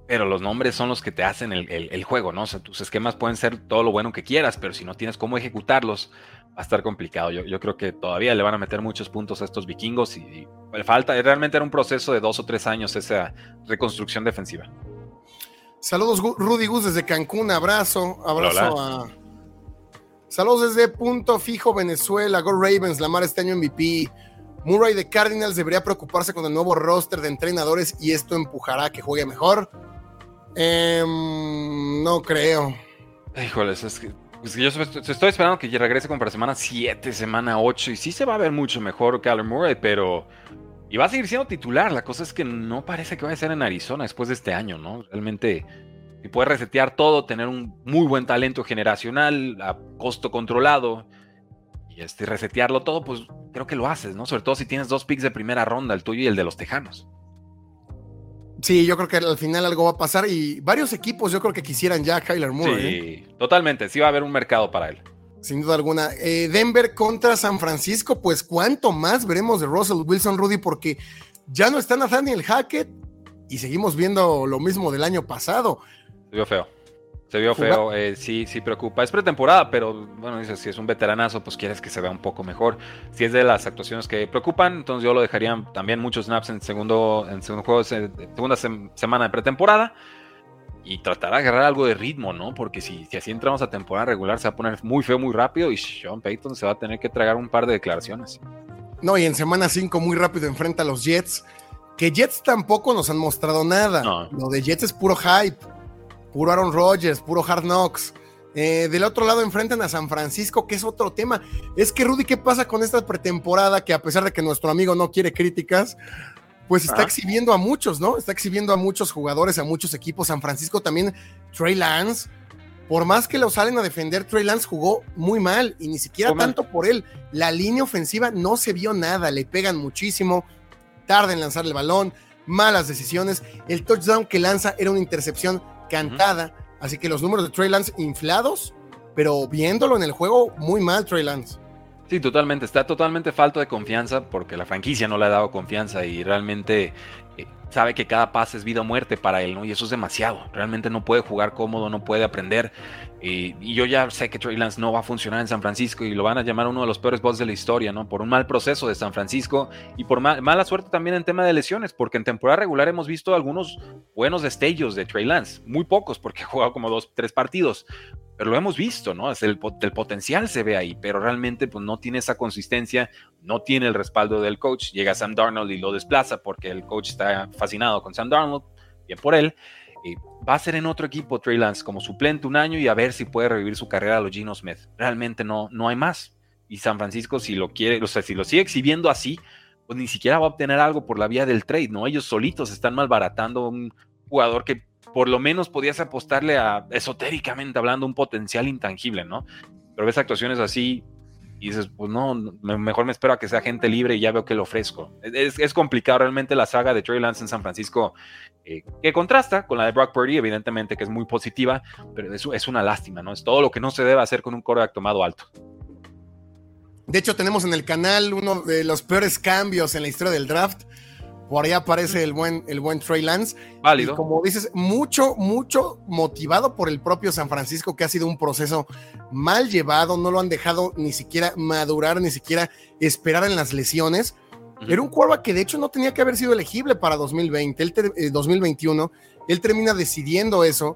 pero los nombres son los que te hacen el, juego, ¿no? O sea, tus esquemas pueden ser todo lo bueno que quieras, pero si no tienes cómo ejecutarlos, va a estar complicado. Yo, creo que todavía le van a meter muchos puntos a estos vikingos y, le falta, realmente era un proceso de dos o tres años esa reconstrucción defensiva. Saludos, Rudy Gus desde Cancún, abrazo, abrazo a Saludos desde Punto Fijo, Venezuela. Go Ravens, Lamar este año MVP. Murray de Cardinals debería preocuparse con el nuevo roster de entrenadores y esto empujará a que juegue mejor. Em, no creo. Híjoles, es que, yo estoy esperando que regrese como para semana 7, semana 8 y sí se va a ver mucho mejor Kyler Murray, pero... Y va a seguir siendo titular. La cosa es que no parece que vaya a ser en Arizona después de este año, ¿no? Realmente y puedes resetear todo, tener un muy buen talento generacional a costo controlado y este, resetearlo todo, pues creo que lo haces, ¿no? Sobre todo si tienes dos picks de primera ronda, el tuyo y el de los Tejanos. Sí, yo creo que al final algo va a pasar y varios equipos yo creo que quisieran ya a Kyler Moore. Sí, ¿eh? totalmente, sí va a haber un mercado para él. Sin duda alguna. Eh, Denver contra San Francisco, pues cuánto más veremos de Russell Wilson, Rudy, porque ya no está Nathaniel Hackett y seguimos viendo lo mismo del año pasado. Se vio feo. Se vio feo, eh, sí, sí preocupa. Es pretemporada, pero bueno, dice, si es un veteranazo, pues quieres que se vea un poco mejor. Si es de las actuaciones que preocupan, entonces yo lo dejaría también muchos snaps en segundo, en segundo juego, segunda semana de pretemporada. Y tratar de agarrar algo de ritmo, ¿no? Porque si, si así entramos a temporada regular, se va a poner muy feo muy rápido y Sean Payton se va a tener que tragar un par de declaraciones. No, y en semana 5 muy rápido enfrenta a los Jets, que Jets tampoco nos han mostrado nada. Lo de Jets es puro hype puro Aaron Rodgers, puro Hard Knocks. Eh, del otro lado enfrentan a San Francisco, que es otro tema. Es que, Rudy, ¿qué pasa con esta pretemporada que a pesar de que nuestro amigo no quiere críticas, pues está exhibiendo a muchos, ¿no? Está exhibiendo a muchos jugadores, a muchos equipos. San Francisco también, Trey Lance. Por más que lo salen a defender, Trey Lance jugó muy mal y ni siquiera tanto por él. La línea ofensiva no se vio nada, le pegan muchísimo, tarda en lanzar el balón, malas decisiones. El touchdown que lanza era una intercepción cantada. Así que los números de Trey Lance inflados, pero viéndolo en el juego, muy mal Trey Lance. Sí, totalmente. Está totalmente falto de confianza porque la franquicia no le ha dado confianza y realmente sabe que cada pase es vida o muerte para él, ¿no? Y eso es demasiado. Realmente no puede jugar cómodo, no puede aprender. y yo ya sé que Trey Lance no va a funcionar en San Francisco y lo van a llamar uno de los peores bots de la historia, ¿no? Por un mal proceso de San Francisco y por mala suerte también en tema de lesiones, porque en temporada regular hemos visto algunos buenos destellos de Trey Lance, muy pocos, porque ha jugado como dos, tres partidos, pero lo hemos visto, ¿no? Es el, potencial se ve ahí, pero realmente pues, no tiene esa consistencia, no tiene el respaldo del coach. Llega Sam Darnold y lo desplaza porque el coach está fascinado con Sam Darnold, bien por él. y va a ser en otro equipo Trey Lance como suplente un año y a ver si puede revivir su carrera a los Gino Smith. Realmente no, no hay más. Y San Francisco, si lo quiere, o sea, si lo sigue exhibiendo así, pues ni siquiera va a obtener algo por la vía del trade, ¿no? Ellos solitos están malbaratando un jugador que por lo menos podías apostarle a, esotéricamente hablando, un potencial intangible, ¿no? Pero ves actuaciones así y dices, pues no, mejor me espero a que sea gente libre y ya veo que lo ofrezco. Es, complicado realmente la saga de Trey Lance en San Francisco, eh, que contrasta con la de Brock Purdy, evidentemente que es muy positiva, pero es, es una lástima, ¿no? Es todo lo que no se debe hacer con un coreback tomado alto. De hecho, tenemos en el canal uno de los peores cambios en la historia del draft por ahí aparece el buen, el buen Trey Lance. Válido. Y como dices, mucho, mucho motivado por el propio San Francisco, que ha sido un proceso mal llevado, no lo han dejado ni siquiera madurar, ni siquiera esperar en las lesiones. Era un quarterback que de hecho no tenía que haber sido elegible para 2020, el 2021. Él termina decidiendo eso,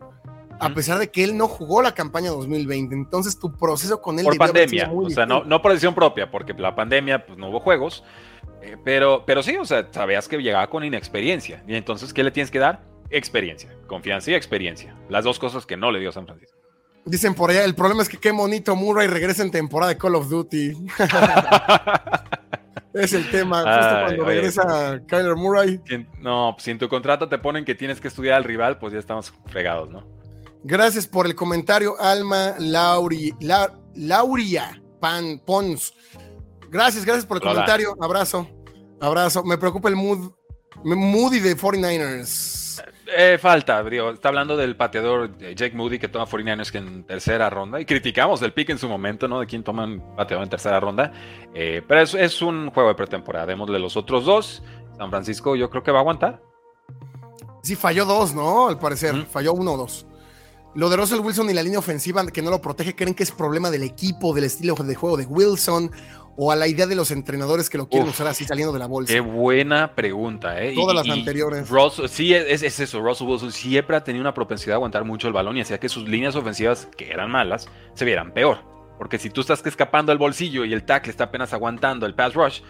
a pesar de que él no jugó la campaña 2020. Entonces tu proceso con él... Por pandemia, o sea, no, no, por decisión propia, porque la pandemia pues, no hubo juegos, eh, pero, pero sí, o sea, sabías que llegaba con inexperiencia. Y entonces, ¿qué le tienes que dar? Experiencia, confianza y experiencia. Las dos cosas que no le dio San Francisco. Dicen por allá, el problema es que qué bonito Murray regresa en temporada de Call of Duty. es el tema, justo cuando regresa Kyler Murray. No, pues si en tu contrato te ponen que tienes que estudiar al rival, pues ya estamos fregados, ¿no? Gracias por el comentario, Alma Lauri, Lauria Pan Pons. Gracias, gracias por el comentario. Abrazo. Abrazo. Me preocupa el mood, Moody de 49ers. Eh, falta, digo, está hablando del pateador eh, Jake Moody que toma 49ers en tercera ronda y criticamos el pick en su momento, ¿no? De quién toman pateador en tercera ronda. Eh, pero es, es, un juego de pretemporada. Démosle los otros dos. San Francisco yo creo que va a aguantar. Sí, falló dos, ¿no? Al parecer, falló uno o dos. Lo de Russell Wilson y la línea ofensiva que no lo protege, ¿creen que es problema del equipo, del estilo de juego de Wilson? O a la idea de los entrenadores que lo quieren usar así saliendo de la bolsa? Qué buena pregunta, ¿eh? Todas las anteriores. sí, es, eso. Russell Wilson siempre ha tenido una propensidad a aguantar mucho el balón y hacía que sus líneas ofensivas, que eran malas, se vieran peor. Porque si tú estás escapando del bolsillo y el tackle está apenas aguantando el pass rush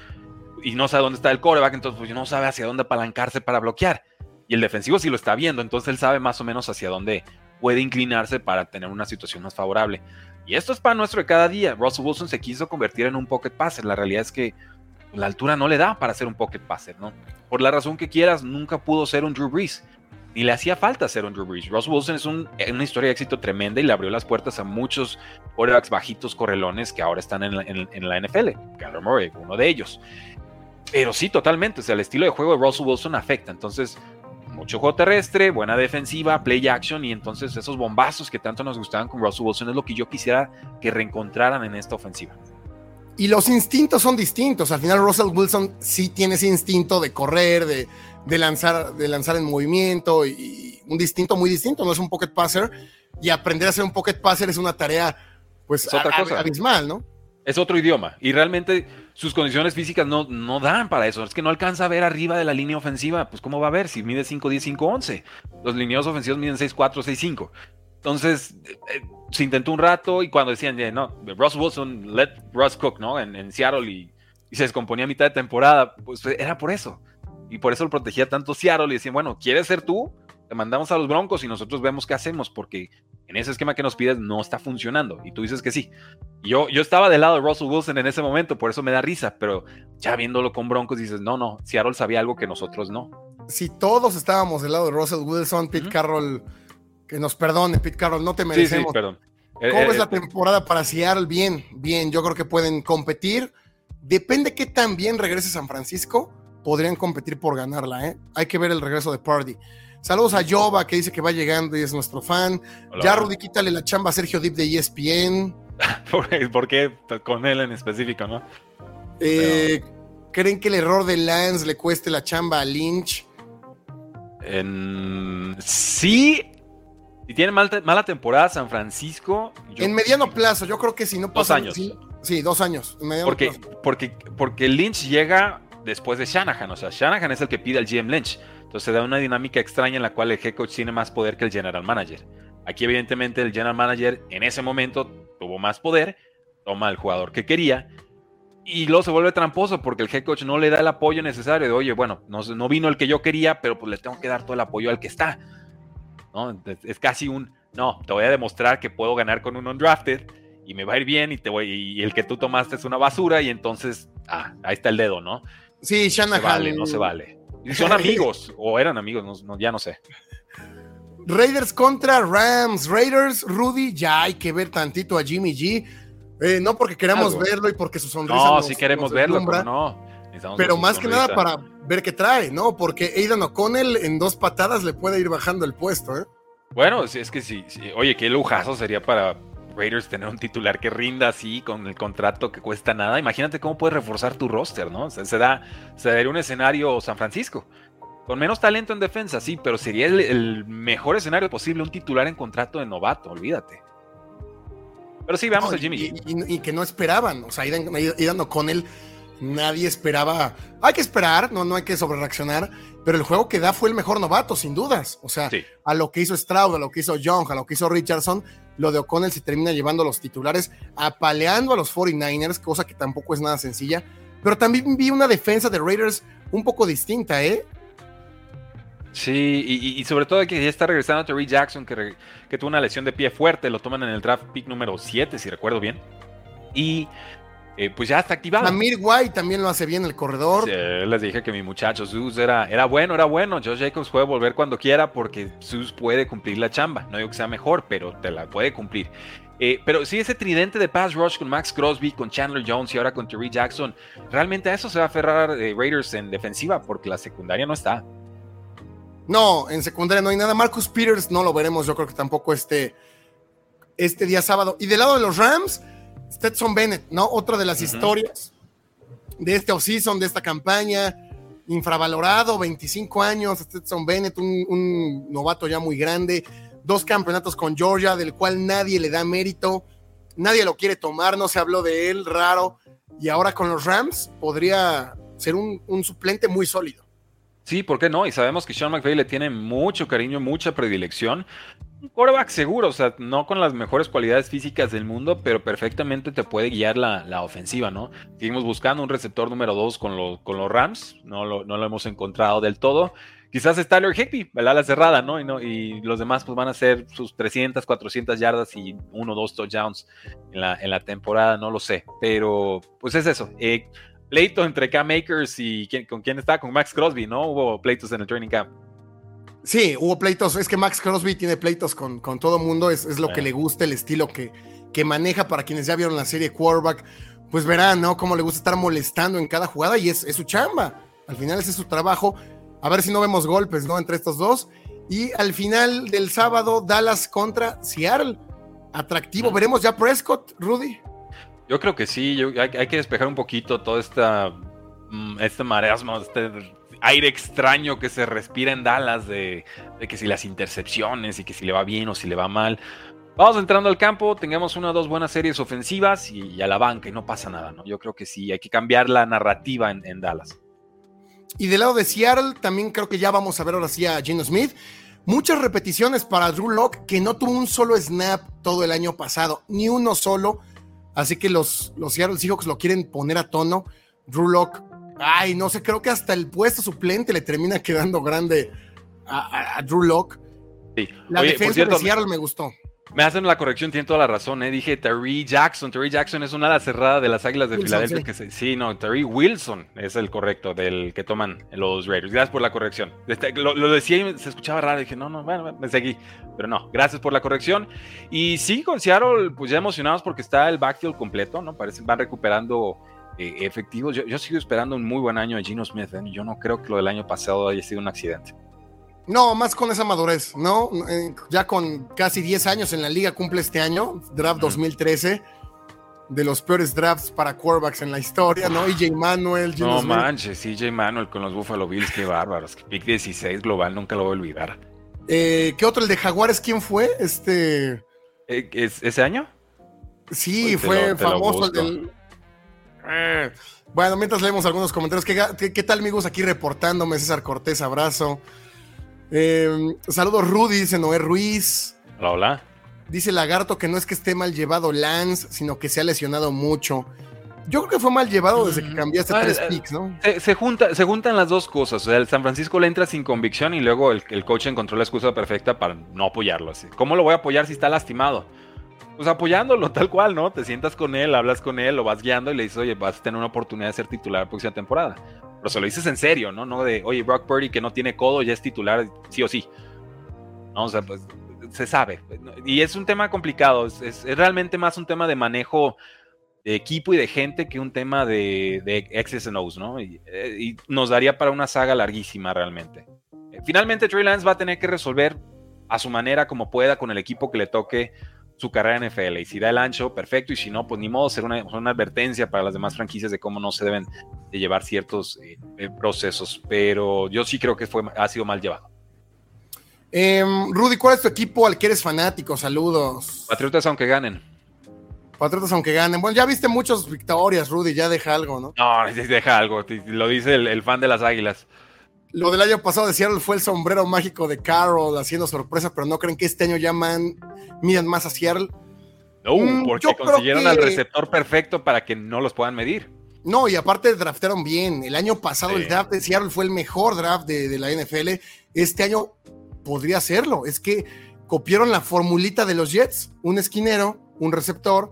y no sabe dónde está el coreback, entonces pues no sabe hacia dónde apalancarse para bloquear. Y el defensivo sí lo está viendo, entonces él sabe más o menos hacia dónde puede inclinarse para tener una situación más favorable. Y esto es para nuestro de cada día. Russell Wilson se quiso convertir en un pocket passer. La realidad es que la altura no le da para ser un pocket passer, ¿no? Por la razón que quieras, nunca pudo ser un Drew Brees. Ni le hacía falta ser un Drew Brees. Russell Wilson es una historia de éxito tremenda y le abrió las puertas a muchos quarterbacks bajitos correlones que ahora están en la, en, la NFL. Kyler Murray, uno de ellos. Pero sí, totalmente. O sea, el estilo de juego de Russell Wilson afecta. Entonces, mucho juego terrestre, buena defensiva, play action y entonces esos bombazos que tanto nos gustaban con Russell Wilson es lo que yo quisiera que reencontraran en esta ofensiva. Y los instintos son distintos. Al final Russell Wilson sí tiene ese instinto de correr, de, de lanzar, de lanzar en movimiento y, un distinto muy distinto. No es un pocket passer y aprender a ser un pocket passer es una tarea pues otra cosa. abismal, ¿no? Es otro idioma y realmente sus condiciones físicas no, no dan para eso. Es que no alcanza a ver arriba de la línea ofensiva. Pues, ¿cómo va a ver si mide 5, 10, 5, 11? Los lineados ofensivos miden 6, 4, 6, 5. Entonces, eh, se intentó un rato y cuando decían, no, Russ Wilson, let Russ cook, ¿no? En, Seattle y, se descomponía a mitad de temporada, pues era por eso. Y por eso lo protegía tanto Seattle y decían, bueno, ¿quieres ser tú? Te mandamos a los Broncos y nosotros vemos qué hacemos porque en ese esquema que nos pides no está funcionando. Y tú dices que sí. Yo, yo estaba del lado de Russell Wilson en ese momento, por eso me da risa, pero ya viéndolo con Broncos dices, no, no, Seattle sabía algo que nosotros no. Si todos estábamos del lado de Russell Wilson, Pete Carroll, que nos perdone, Pete Carroll, no te merecemos. Sí, perdón. ¿Cómo eh, es eh, la eh, temporada para Seattle? Bien, bien, yo creo que pueden competir. Depende qué tan bien regrese San Francisco, podrían competir por ganarla, ¿eh? Hay que ver el regreso de Party. Saludos a Yoba, que dice que va llegando y es nuestro fan. ya, Rudy, quítale la chamba a Sergio Dip de ESPN. ¿Por qué con él en específico, no? Eh, ¿Creen que el error de Lance le cueste la chamba a Lynch? Sí. Si tiene mala temporada San Francisco. En mediano plazo, yo creo que si no pasa. Dos años. Sí, dos años. porque, Porque, porque Lynch llega después de Shanahan. O sea, Shanahan es el que pide al GM Lynch. Entonces se da una dinámica extraña en la cual el head coach tiene más poder que el general manager. Aquí evidentemente el general manager en ese momento tuvo más poder, toma al jugador que quería y luego se vuelve tramposo porque el head coach no le da el apoyo necesario de, oye, bueno, no, no vino el que yo quería, pero pues le tengo que dar todo el apoyo al que está. ¿no? Es casi un, no, te voy a demostrar que puedo ganar con un undrafted y me va a ir bien y, y el que tú tomaste es una basura y entonces, ah, ahí está el dedo, ¿no? Sí, Shanahan. No se vale, no se vale. Y son amigos, o eran amigos, ya no sé. Raiders contra Rams. Raiders, Rudy, ya hay que ver tantito a Jimmy G. Eh, no porque queramos verlo y porque su sonrisa. No, si queremos verlo, no. Pero más que nada para ver qué trae, ¿no? Porque Aidan O'Connell en dos patadas le puede ir bajando el puesto, ¿eh? Bueno, es que sí, sí. Oye, qué lujazo sería para Raiders tener un titular que rinda así con el contrato que cuesta nada. Imagínate cómo puedes reforzar tu roster, ¿no? se, da, se daría un escenario San Francisco. Con menos talento en defensa, sí, pero sería el, mejor escenario posible un titular en contrato de novato, olvídate. Pero sí, veamos a Jimmy. Y, que no esperaban, o sea, Idan, con él nadie esperaba. Hay que esperar, no, no hay que sobrereaccionar, pero el juego que da fue el mejor novato, sin dudas. O sea, a lo que hizo Stroud, a lo que hizo Young, a lo que hizo Richardson, lo de O'Connell se termina llevando a los titulares, apaleando a los 49ers, cosa que tampoco es nada sencilla. Pero también vi una defensa de Raiders un poco distinta, ¿eh? Sí, y, sobre todo que ya está regresando Terry Jackson, que, que tuvo una lesión de pie fuerte, lo toman en el draft pick número 7, si recuerdo bien. Y eh, pues ya está activado. Amir White también lo hace bien el corredor. Sí, les dije que mi muchacho Zeus era, era bueno, era bueno. Josh Jacobs puede volver cuando quiera porque Zeus puede cumplir la chamba. No digo que sea mejor, pero te la puede cumplir. Eh, pero sí, ese tridente de pass rush con Max Crosby, con Chandler Jones y ahora con Terry Jackson, realmente a eso se va a aferrar eh, Raiders en defensiva porque la secundaria no está. No, en secundaria no hay nada. Marcus Peters no lo veremos, yo creo que tampoco este, este día sábado. Y del lado de los Rams, Stetson Bennett, ¿no? Otra de las historias de este offseason, de esta campaña, infravalorado, 25 años, Stetson Bennett, un, novato ya muy grande, dos campeonatos con Georgia, del cual nadie le da mérito, nadie lo quiere tomar, no se habló de él, raro, y ahora con los Rams podría ser un, un suplente muy sólido. Sí, ¿por qué no? Y sabemos que Sean McVay le tiene mucho cariño, mucha predilección un quarterback seguro, o sea, no con las mejores cualidades físicas del mundo, pero perfectamente te puede guiar la, ofensiva, ¿no? Seguimos buscando un receptor número 2 con, con los Rams, no lo, no lo hemos encontrado del todo. Quizás es Tyler Higby, el ala cerrada, ¿no? Y, ¿no? y los demás pues van a hacer sus 300, 400 yardas y uno o dos touchdowns en la, en la temporada, no lo sé. Pero pues es eso. Eh, entre Cam Makers y con quién está, con Max Crosby, ¿no? Hubo pleitos en el training camp. Sí, hubo pleitos. Es que Max Crosby tiene pleitos con, con todo mundo. Es, lo que le gusta, el estilo que, que maneja. Para quienes ya vieron la serie Quarterback, pues verán, ¿no? Cómo le gusta estar molestando en cada jugada y es, su chamba. Al final ese es su trabajo. A ver si no vemos golpes, ¿no? Entre estos dos. Y al final del sábado, Dallas contra Seattle. Atractivo. ¿Veremos ya Prescott, Rudy? Yo creo que sí. hay, hay, que despejar un poquito toda esta, mm, este marasmo, este aire extraño que se respira en Dallas de, que si las intercepciones y que si le va bien o si le va mal. Vamos entrando al campo, tengamos una o dos buenas series ofensivas y, a la banca y no pasa nada, ¿no? Yo creo que sí, hay que cambiar la narrativa en, Dallas. Y del lado de Seattle, también creo que ya vamos a ver ahora sí a Gino Smith. Muchas repeticiones para Drew Locke, que no tuvo un solo snap todo el año pasado, ni uno solo. Así que los, los Seattle Seahawks lo quieren poner a tono. Drew Locke Ay, no sé, creo que hasta el puesto suplente le termina quedando grande a, Drew Locke. Sí. La defensa de Seattle me gustó. Me hacen la corrección, tiene toda la razón, ¿eh? Dije Terry Jackson. Terry Jackson es una ala cerrada de las Águilas de Filadelfia. Sí. Que sí, no, Terry Wilson es el correcto del que toman los Raiders. Gracias por la corrección. Este, lo, decía y se escuchaba raro. Dije, no, no, bueno, me seguí. Pero no, gracias por la corrección. Y sí, con Seattle, pues ya emocionados porque está el backfield completo, ¿no? Parece van recuperando eh, efectivos. Yo, sigo esperando un muy buen año a Gino Smith. ¿eh? Yo no creo que lo del año pasado haya sido un accidente. No, más con esa madurez, ¿no? Eh, ya con casi 10 años en la liga cumple este año, draft 2013, de los peores drafts para quarterbacks en la historia, ¿no? EJ Manuel, Gino No manches, EJ Manuel con los Buffalo Bills, qué bárbaros. Pick 16 global, nunca lo voy a olvidar. ¿Qué otro? ¿El de Jaguares quién fue? Este... ¿Ese año? Sí, fue famoso el del eh, bueno, mientras leemos algunos comentarios, ¿qué, tal amigos aquí reportándome? César Cortés, abrazo. Eh, saludos Rudy, dice Noé Ruiz. Hola, hola. Dice Lagarto que no es que esté mal llevado Lance, sino que se ha lesionado mucho. Yo creo que fue mal llevado desde que cambiaste tres eh, picks, ¿no? Se, junta, se juntan las dos cosas. O sea, el San Francisco le entra sin convicción y luego el, el coach encontró la excusa perfecta para no apoyarlo. Así. ¿Cómo lo voy a apoyar si está lastimado? Pues apoyándolo tal cual, ¿no? Te sientas con él, hablas con él, lo vas guiando y le dices, oye, vas a tener una oportunidad de ser titular la próxima temporada. Pero se lo dices en serio, ¿no? No de, oye, Brock Purdy que no tiene codo ya es titular sí o sí. No, o sea, pues se sabe. Y es un tema complicado, es, realmente más un tema de manejo de equipo y de gente que un tema de, de X's ¿no? Y, eh, y, nos daría para una saga larguísima realmente. Finalmente Trey Lance va a tener que resolver a su manera, como pueda, con el equipo que le toque su carrera en NFL. Y si da el ancho, perfecto. Y si no, pues ni modo, ser una, una advertencia para las demás franquicias de cómo no se deben de llevar ciertos eh, eh, procesos. Pero yo sí creo que fue, ha sido mal llevado. Em, Rudy, ¿cuál es tu equipo al que eres fanático? Saludos. Patriotas aunque ganen. Patriotas aunque ganen. Bueno, ya viste muchas victorias, Rudy, ya deja algo, ¿no? No, deja algo, lo dice el, fan de las Águilas. Lo del año pasado de Seattle fue el sombrero mágico de Carroll haciendo sorpresa, pero no creen que este año llaman, miran más a Seattle. No, mm, porque consiguieron al receptor perfecto para que no los puedan medir. No, y aparte draftearon bien. El año pasado el draft de Seattle fue el mejor draft de, la NFL. Este año podría serlo. Es que copiaron la formulita de los Jets. Un esquinero, un receptor,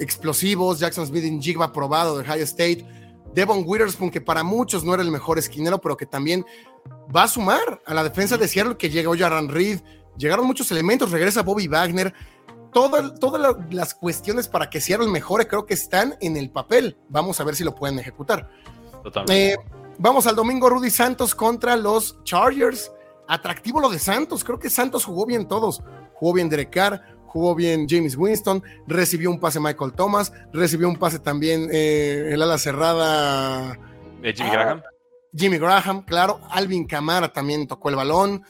explosivos, Jackson Smith en Jigba probado de Ohio State, Devon Witherspoon, que para muchos no era el mejor esquinero, pero que también va a sumar a la defensa de Seattle, que llegó Jaran Reed, llegaron muchos elementos, regresa Bobby Wagner, todas las cuestiones para que Seattle mejore creo que están en el papel. Vamos a ver si lo pueden ejecutar. Eh, vamos al domingo, Rudy Santos contra los Chargers. Atractivo lo de Santos. Creo que Santos jugó bien todos. Jugó bien Derek Carr, jugó bien James Winston, recibió un pase Michael Thomas, recibió un pase también eh, el ala cerrada. Jimmy Graham. Jimmy Graham, claro. Alvin Camara también tocó el balón.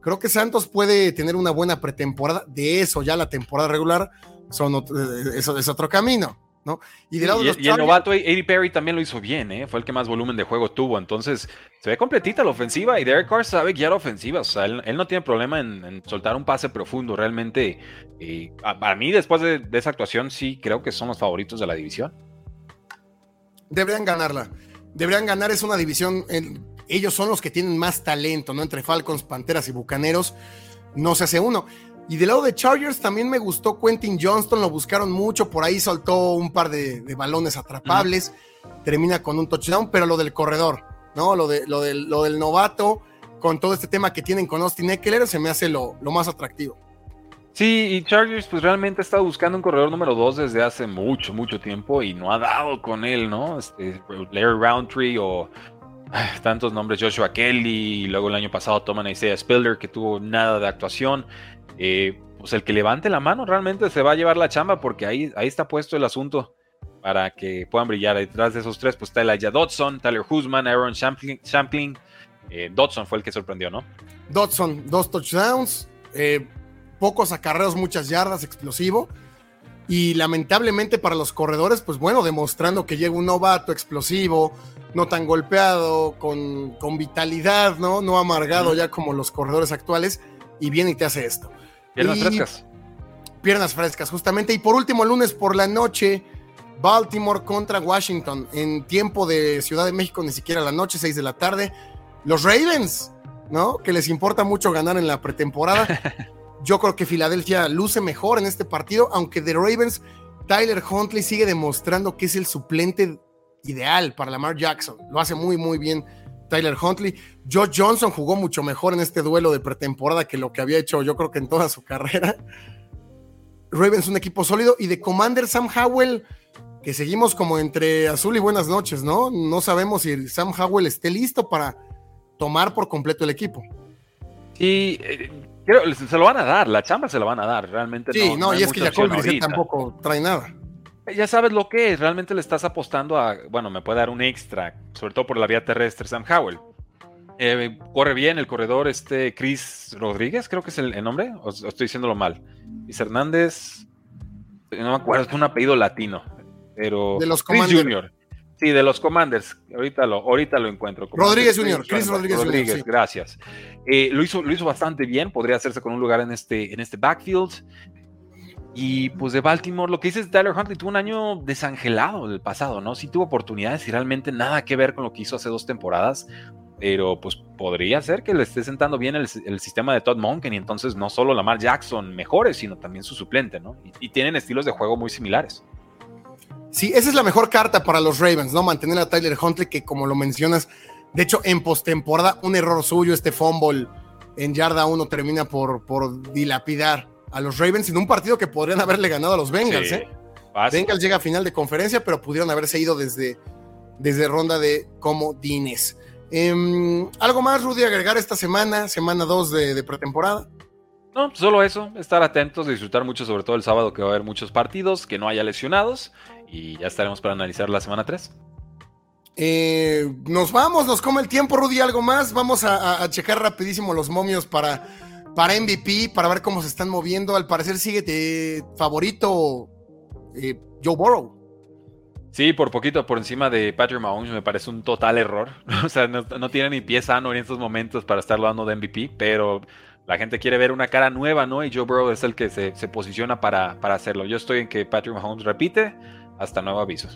Creo que Santos puede tener una buena pretemporada. De eso, ya la temporada regular son eh, eso es otro camino. ¿No? Y, de lado de los y el novato Eddie Perry también lo hizo bien, ¿eh? fue el que más volumen de juego tuvo, entonces se ve completita la ofensiva y Derek Carr sabe guiar ofensiva, o sea, él, no tiene problema en, soltar un pase profundo, realmente, eh, para mí después de, de, esa actuación sí creo que son los favoritos de la división. Deberían ganarla, deberían ganar, es una división, en, ellos son los que tienen más talento, ¿no? Entre Falcons, Panteras y Bucaneros, no se hace uno. Y del lado de Chargers también me gustó Quentin Johnston, lo buscaron mucho, por ahí soltó un par de, balones atrapables, termina con un touchdown, pero lo del corredor, ¿no? Lo, de, lo, del, lo del novato, con todo este tema que tienen con Austin Eckler, se me hace lo, lo más atractivo. Sí, y Chargers pues realmente ha estado buscando un corredor número 2 desde hace mucho, mucho tiempo y no ha dado con él, ¿no? Este, Larry Roundtree o tantos nombres, Joshua Kelly, y luego el año pasado toman a Isaiah Spiller, que tuvo nada de actuación. Eh, pues el que levante la mano realmente se va a llevar la chamba, porque ahí, ahí está puesto el asunto para que puedan brillar. Detrás de esos tres, pues está Elijah Dodson, Tyler Husman, Aaron Champlin. Eh, Dodson fue el que sorprendió, ¿no? Dodson, dos touchdowns, eh, pocos acarreos, muchas yardas, explosivo. Y lamentablemente para los corredores, pues bueno, demostrando que llega un novato explosivo, no tan golpeado, con, con vitalidad, ¿no? No amargado ya como los corredores actuales, y viene y te hace esto. Piernas frescas. Piernas frescas, justamente. Y por último, lunes por la noche, Baltimore contra Washington, en tiempo de Ciudad de México, ni siquiera la noche, 6 de la tarde. Los Ravens, ¿no? Que les importa mucho ganar en la pretemporada. Yo creo que Filadelfia luce mejor en este partido, aunque de Ravens, Tyler Huntley sigue demostrando que es el suplente ideal para Lamar Jackson. Lo hace muy, muy bien Tyler Huntley. Josh Johnson jugó mucho mejor en este duelo de pretemporada que lo que había hecho yo creo que en toda su carrera. Ravens un equipo sólido y de Commander Sam Howell, que seguimos como entre azul y buenas noches, ¿no? No sabemos si Sam Howell esté listo para tomar por completo el equipo. Sí, eh, se lo van a dar, la chamba se lo van a dar, realmente. Sí, no, y es que Jacob tampoco trae nada ya sabes lo que es, realmente le estás apostando a, bueno, me puede dar un extra, sobre todo por la vía terrestre, Sam Howell. Eh, corre bien el corredor, este Chris Rodríguez, creo que es el, nombre, o, estoy diciéndolo mal. Luis Hernández, no me acuerdo, es un apellido latino, pero de los Chris Junior. Sí, de los Commanders. Ahorita lo, ahorita lo encuentro. Rodríguez Junior, Chris Rodríguez, Rodríguez gracias. Eh, lo, hizo, lo hizo bastante bien, podría hacerse con un lugar en este, en este backfield. Y pues de Baltimore, lo que dices, Tyler Huntley tuvo un año desangelado del pasado, ¿no? Sí tuvo oportunidades y realmente nada que ver con lo que hizo hace dos temporadas, pero pues podría ser que le esté sentando bien el, sistema de Todd Monken y entonces no solo Lamar Jackson mejore, sino también su suplente, ¿no? Y, tienen estilos de juego muy similares. Sí, esa es la mejor carta para los Ravens, ¿no? Mantener a Tyler Huntley, que como lo mencionas, de hecho en postemporada, un error suyo, este fumble en yarda uno termina por, por dilapidar a los Ravens en un partido que podrían haberle ganado a los Bengals. ¿eh? Bengals llega a final de conferencia, pero pudieron haberse ido desde, desde ronda de comodines. Eh, ¿Algo más, Rudy, agregar esta semana, semana 2 de, pretemporada? No, solo eso, estar atentos, disfrutar mucho, sobre todo el sábado que va a haber muchos partidos, que no haya lesionados y ya estaremos para analizar la semana 3. Eh, nos vamos, nos come el tiempo, Rudy, algo más. Vamos a checar rapidísimo los momios para para MVP, para ver cómo se están moviendo. Al parecer sigue de favorito eh, Joe Burrow. Sí, por poquito por encima de Patrick Mahomes me parece un total error. o sea, no, tiene ni pie sano en estos momentos para estar dando de MVP, pero la gente quiere ver una cara nueva, ¿no? Y Joe Burrow es el que se, posiciona para, para, hacerlo. Yo estoy en que Patrick Mahomes repite hasta nuevo aviso.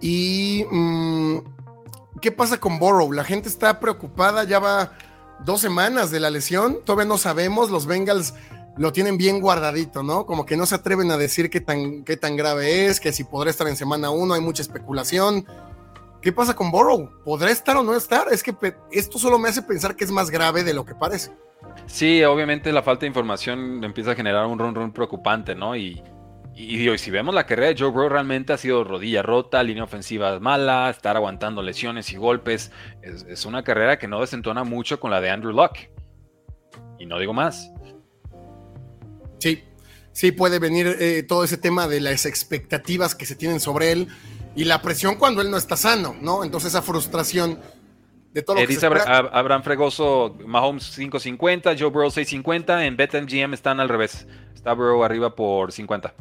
¿Y mm, qué pasa con Burrow? La gente está preocupada, ya va dos semanas de la lesión, todavía no sabemos, los Bengals lo tienen bien guardadito, ¿no? Como que no se atreven a decir qué tan, qué tan grave es, que si podrá estar en semana uno, hay mucha especulación. ¿Qué pasa con Burrow? ¿Podrá estar o no estar? Es que esto solo me hace pensar que es más grave de lo que parece. Sí, obviamente la falta de información empieza a generar un run run preocupante, ¿no? Y, y, si vemos la carrera de Joe Burrow, realmente ha sido rodilla rota, línea ofensiva mala, estar aguantando lesiones y golpes. Es, es una carrera que no desentona mucho con la de Andrew Luck. Y no digo más. Sí, sí puede venir eh, todo ese tema de las expectativas que se tienen sobre él y la presión cuando él no está sano, ¿no? Entonces esa frustración de todo lo eh, que dice Abraham Fregoso, Mahomes 550, Joe Burrow 650, en BetMGM están al revés. Está Burrow arriba por 50.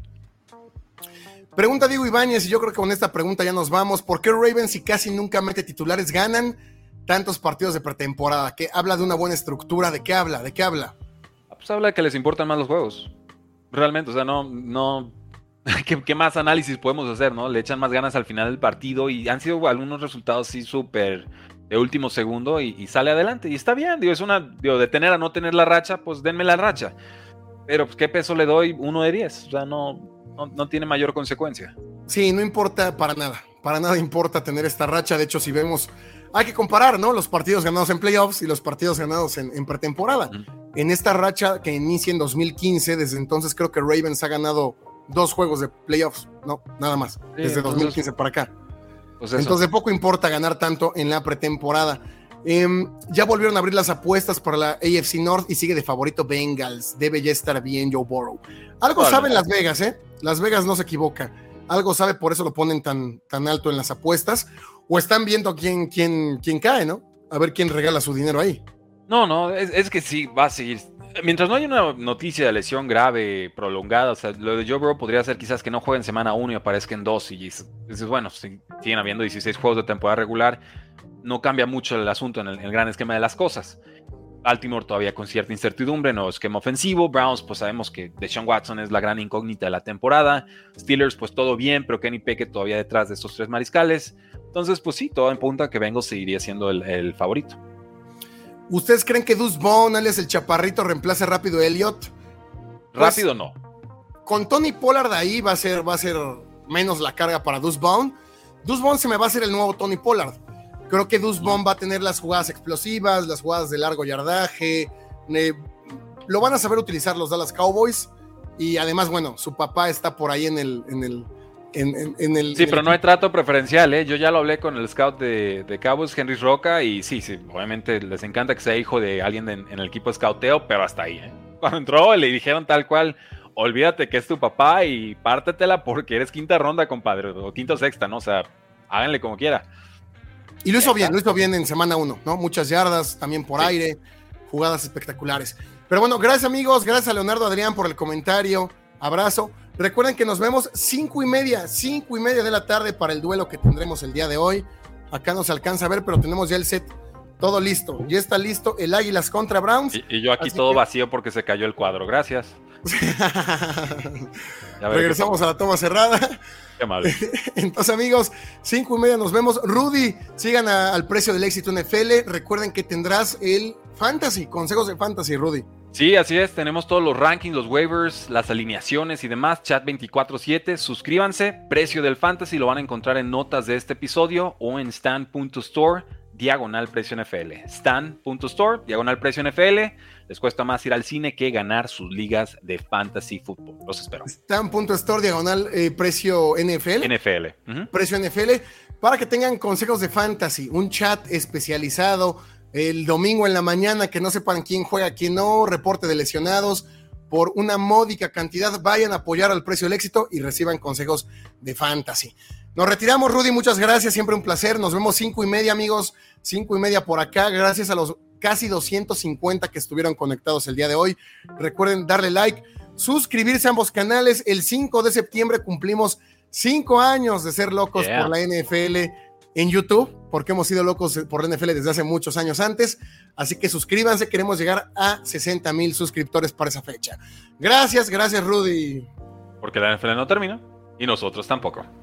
Pregunta Diego Ibáñez, y yo creo que con esta pregunta ya nos vamos. ¿Por qué Ravens, si casi nunca mete titulares, ganan tantos partidos de pretemporada? ¿Qué habla de una buena estructura? ¿De qué habla? ¿De qué habla? pues habla de que les importan más los juegos. Realmente, o sea, no, no, ¿Qué, más análisis podemos hacer, no? Le echan más ganas al final del partido y han sido algunos resultados así súper de último segundo y, sale adelante. Y está bien, digo, es una, digo, de tener a no tener la racha, pues denme la racha. Pero, pues, ¿qué peso le doy? Uno de diez. O sea, no, no, no tiene mayor consecuencia. Sí, no importa para nada. Para nada importa tener esta racha. De hecho, si vemos hay que comparar, ¿no? Los partidos ganados en playoffs y los partidos ganados en, pretemporada. En esta racha que inicia en 2015, desde entonces creo que Ravens ha ganado dos juegos de playoffs, no, nada más, desde 2015 para acá. Pues entonces de poco importa ganar tanto en la pretemporada. Em, ya volvieron a abrir las apuestas para la AFC North y sigue de favorito Bengals. Debe ya estar bien Joe Burrow. Algo saben Las Vegas, ¿eh? Las Vegas no se equivoca. Algo sabe, por eso lo ponen tan, tan alto en las apuestas o están viendo quién, quién, quién cae, ¿no? A ver quién regala su dinero ahí. No, no, es, que sí, va a seguir. Mientras no haya una noticia de lesión grave, prolongada, o sea, lo de Joe Burrow podría ser quizás que no juegue en semana 1 y aparezca en 2 y dices, bueno, si siguen habiendo 16 juegos de temporada regular, no cambia mucho el asunto en el, en el gran esquema de las cosas. Baltimore todavía con cierta incertidumbre, no esquema ofensivo. Browns, pues sabemos que Deshaun Watson es la gran incógnita de la temporada. Steelers, pues todo bien, pero Kenny Pickett todavía detrás de esos tres mariscales. Entonces, pues sí, todo en punta que Vengo seguiría siendo el, favorito. ¿Ustedes creen que Deuce Bone, alias el chaparrito, reemplace rápido a Elliott? Pues, rápido no. Con Tony Pollard ahí va a ser, va a ser menos la carga para Deuce Bone. Deuce Bone se me va a hacer el nuevo Tony Pollard Creo que Deuce va a tener las jugadas explosivas, las jugadas de largo yardaje. lo van a saber utilizar los Dallas Cowboys. Y además, bueno, su papá está por ahí en el. En el en, el, sí, pero no hay trato preferencial, ¿eh? Yo ya lo hablé con el scout de, de Cowboys, Henry Roca, y sí, sí, obviamente les encanta que sea hijo de alguien en, el equipo de scouteo, pero hasta ahí, ¿eh? Cuando entró le dijeron tal cual, olvídate que es tu papá y pártetela porque eres quinta ronda, compadre, o quinta o sexta, ¿no? O sea, háganle como quiera. Y lo hizo bien, lo hizo bien en semana uno, ¿no? Muchas yardas, también por aire, jugadas espectaculares. Pero bueno, gracias amigos, gracias a Leonardo Adrián por el comentario, abrazo. Recuerden que nos vemos cinco y media, cinco y media de la tarde para el duelo que tendremos el día de hoy. Acá no se alcanza a ver, pero tenemos ya el set todo listo. Ya está listo el Águilas contra Browns. Y, yo aquí todo vacío porque se cayó el cuadro. Gracias. Regresamos a la toma cerrada. Entonces, amigos, cinco y media nos vemos. Rudy, sigan al precio del éxito NFL. Recuerden que tendrás el Fantasy, consejos de Fantasy, Rudy. Sí, así es. Tenemos todos los rankings, los waivers, las alineaciones y demás. Chat 24-7. Suscríbanse. Precio del Fantasy lo van a encontrar en notas de este episodio o en stand.store diagonal precio NFL. Stan.store, diagonal precio NFL. Les cuesta más ir al cine que ganar sus ligas de fantasy fútbol. Los espero. Stan.store, diagonal eh, precio NFL. NFL. Precio NFL. Para que tengan consejos de fantasy, un chat especializado el domingo en la mañana, que no sepan quién juega, quién no, reporte de lesionados. Por una módica cantidad, vayan a apoyar al precio del éxito y reciban consejos de fantasy. Nos retiramos, Rudy. Muchas gracias. Siempre un placer. Nos vemos cinco y media, amigos. Cinco y media por acá. Gracias a los casi 250 que estuvieron conectados el día de hoy. Recuerden darle like, suscribirse a ambos canales. El 5 de septiembre cumplimos cinco años de ser locos por la NFL en YouTube, porque hemos sido locos por la NFL desde hace muchos años antes. Así que suscríbanse, queremos llegar a 60 mil suscriptores para esa fecha. Gracias, gracias Rudy. Porque la NFL no termina y nosotros tampoco.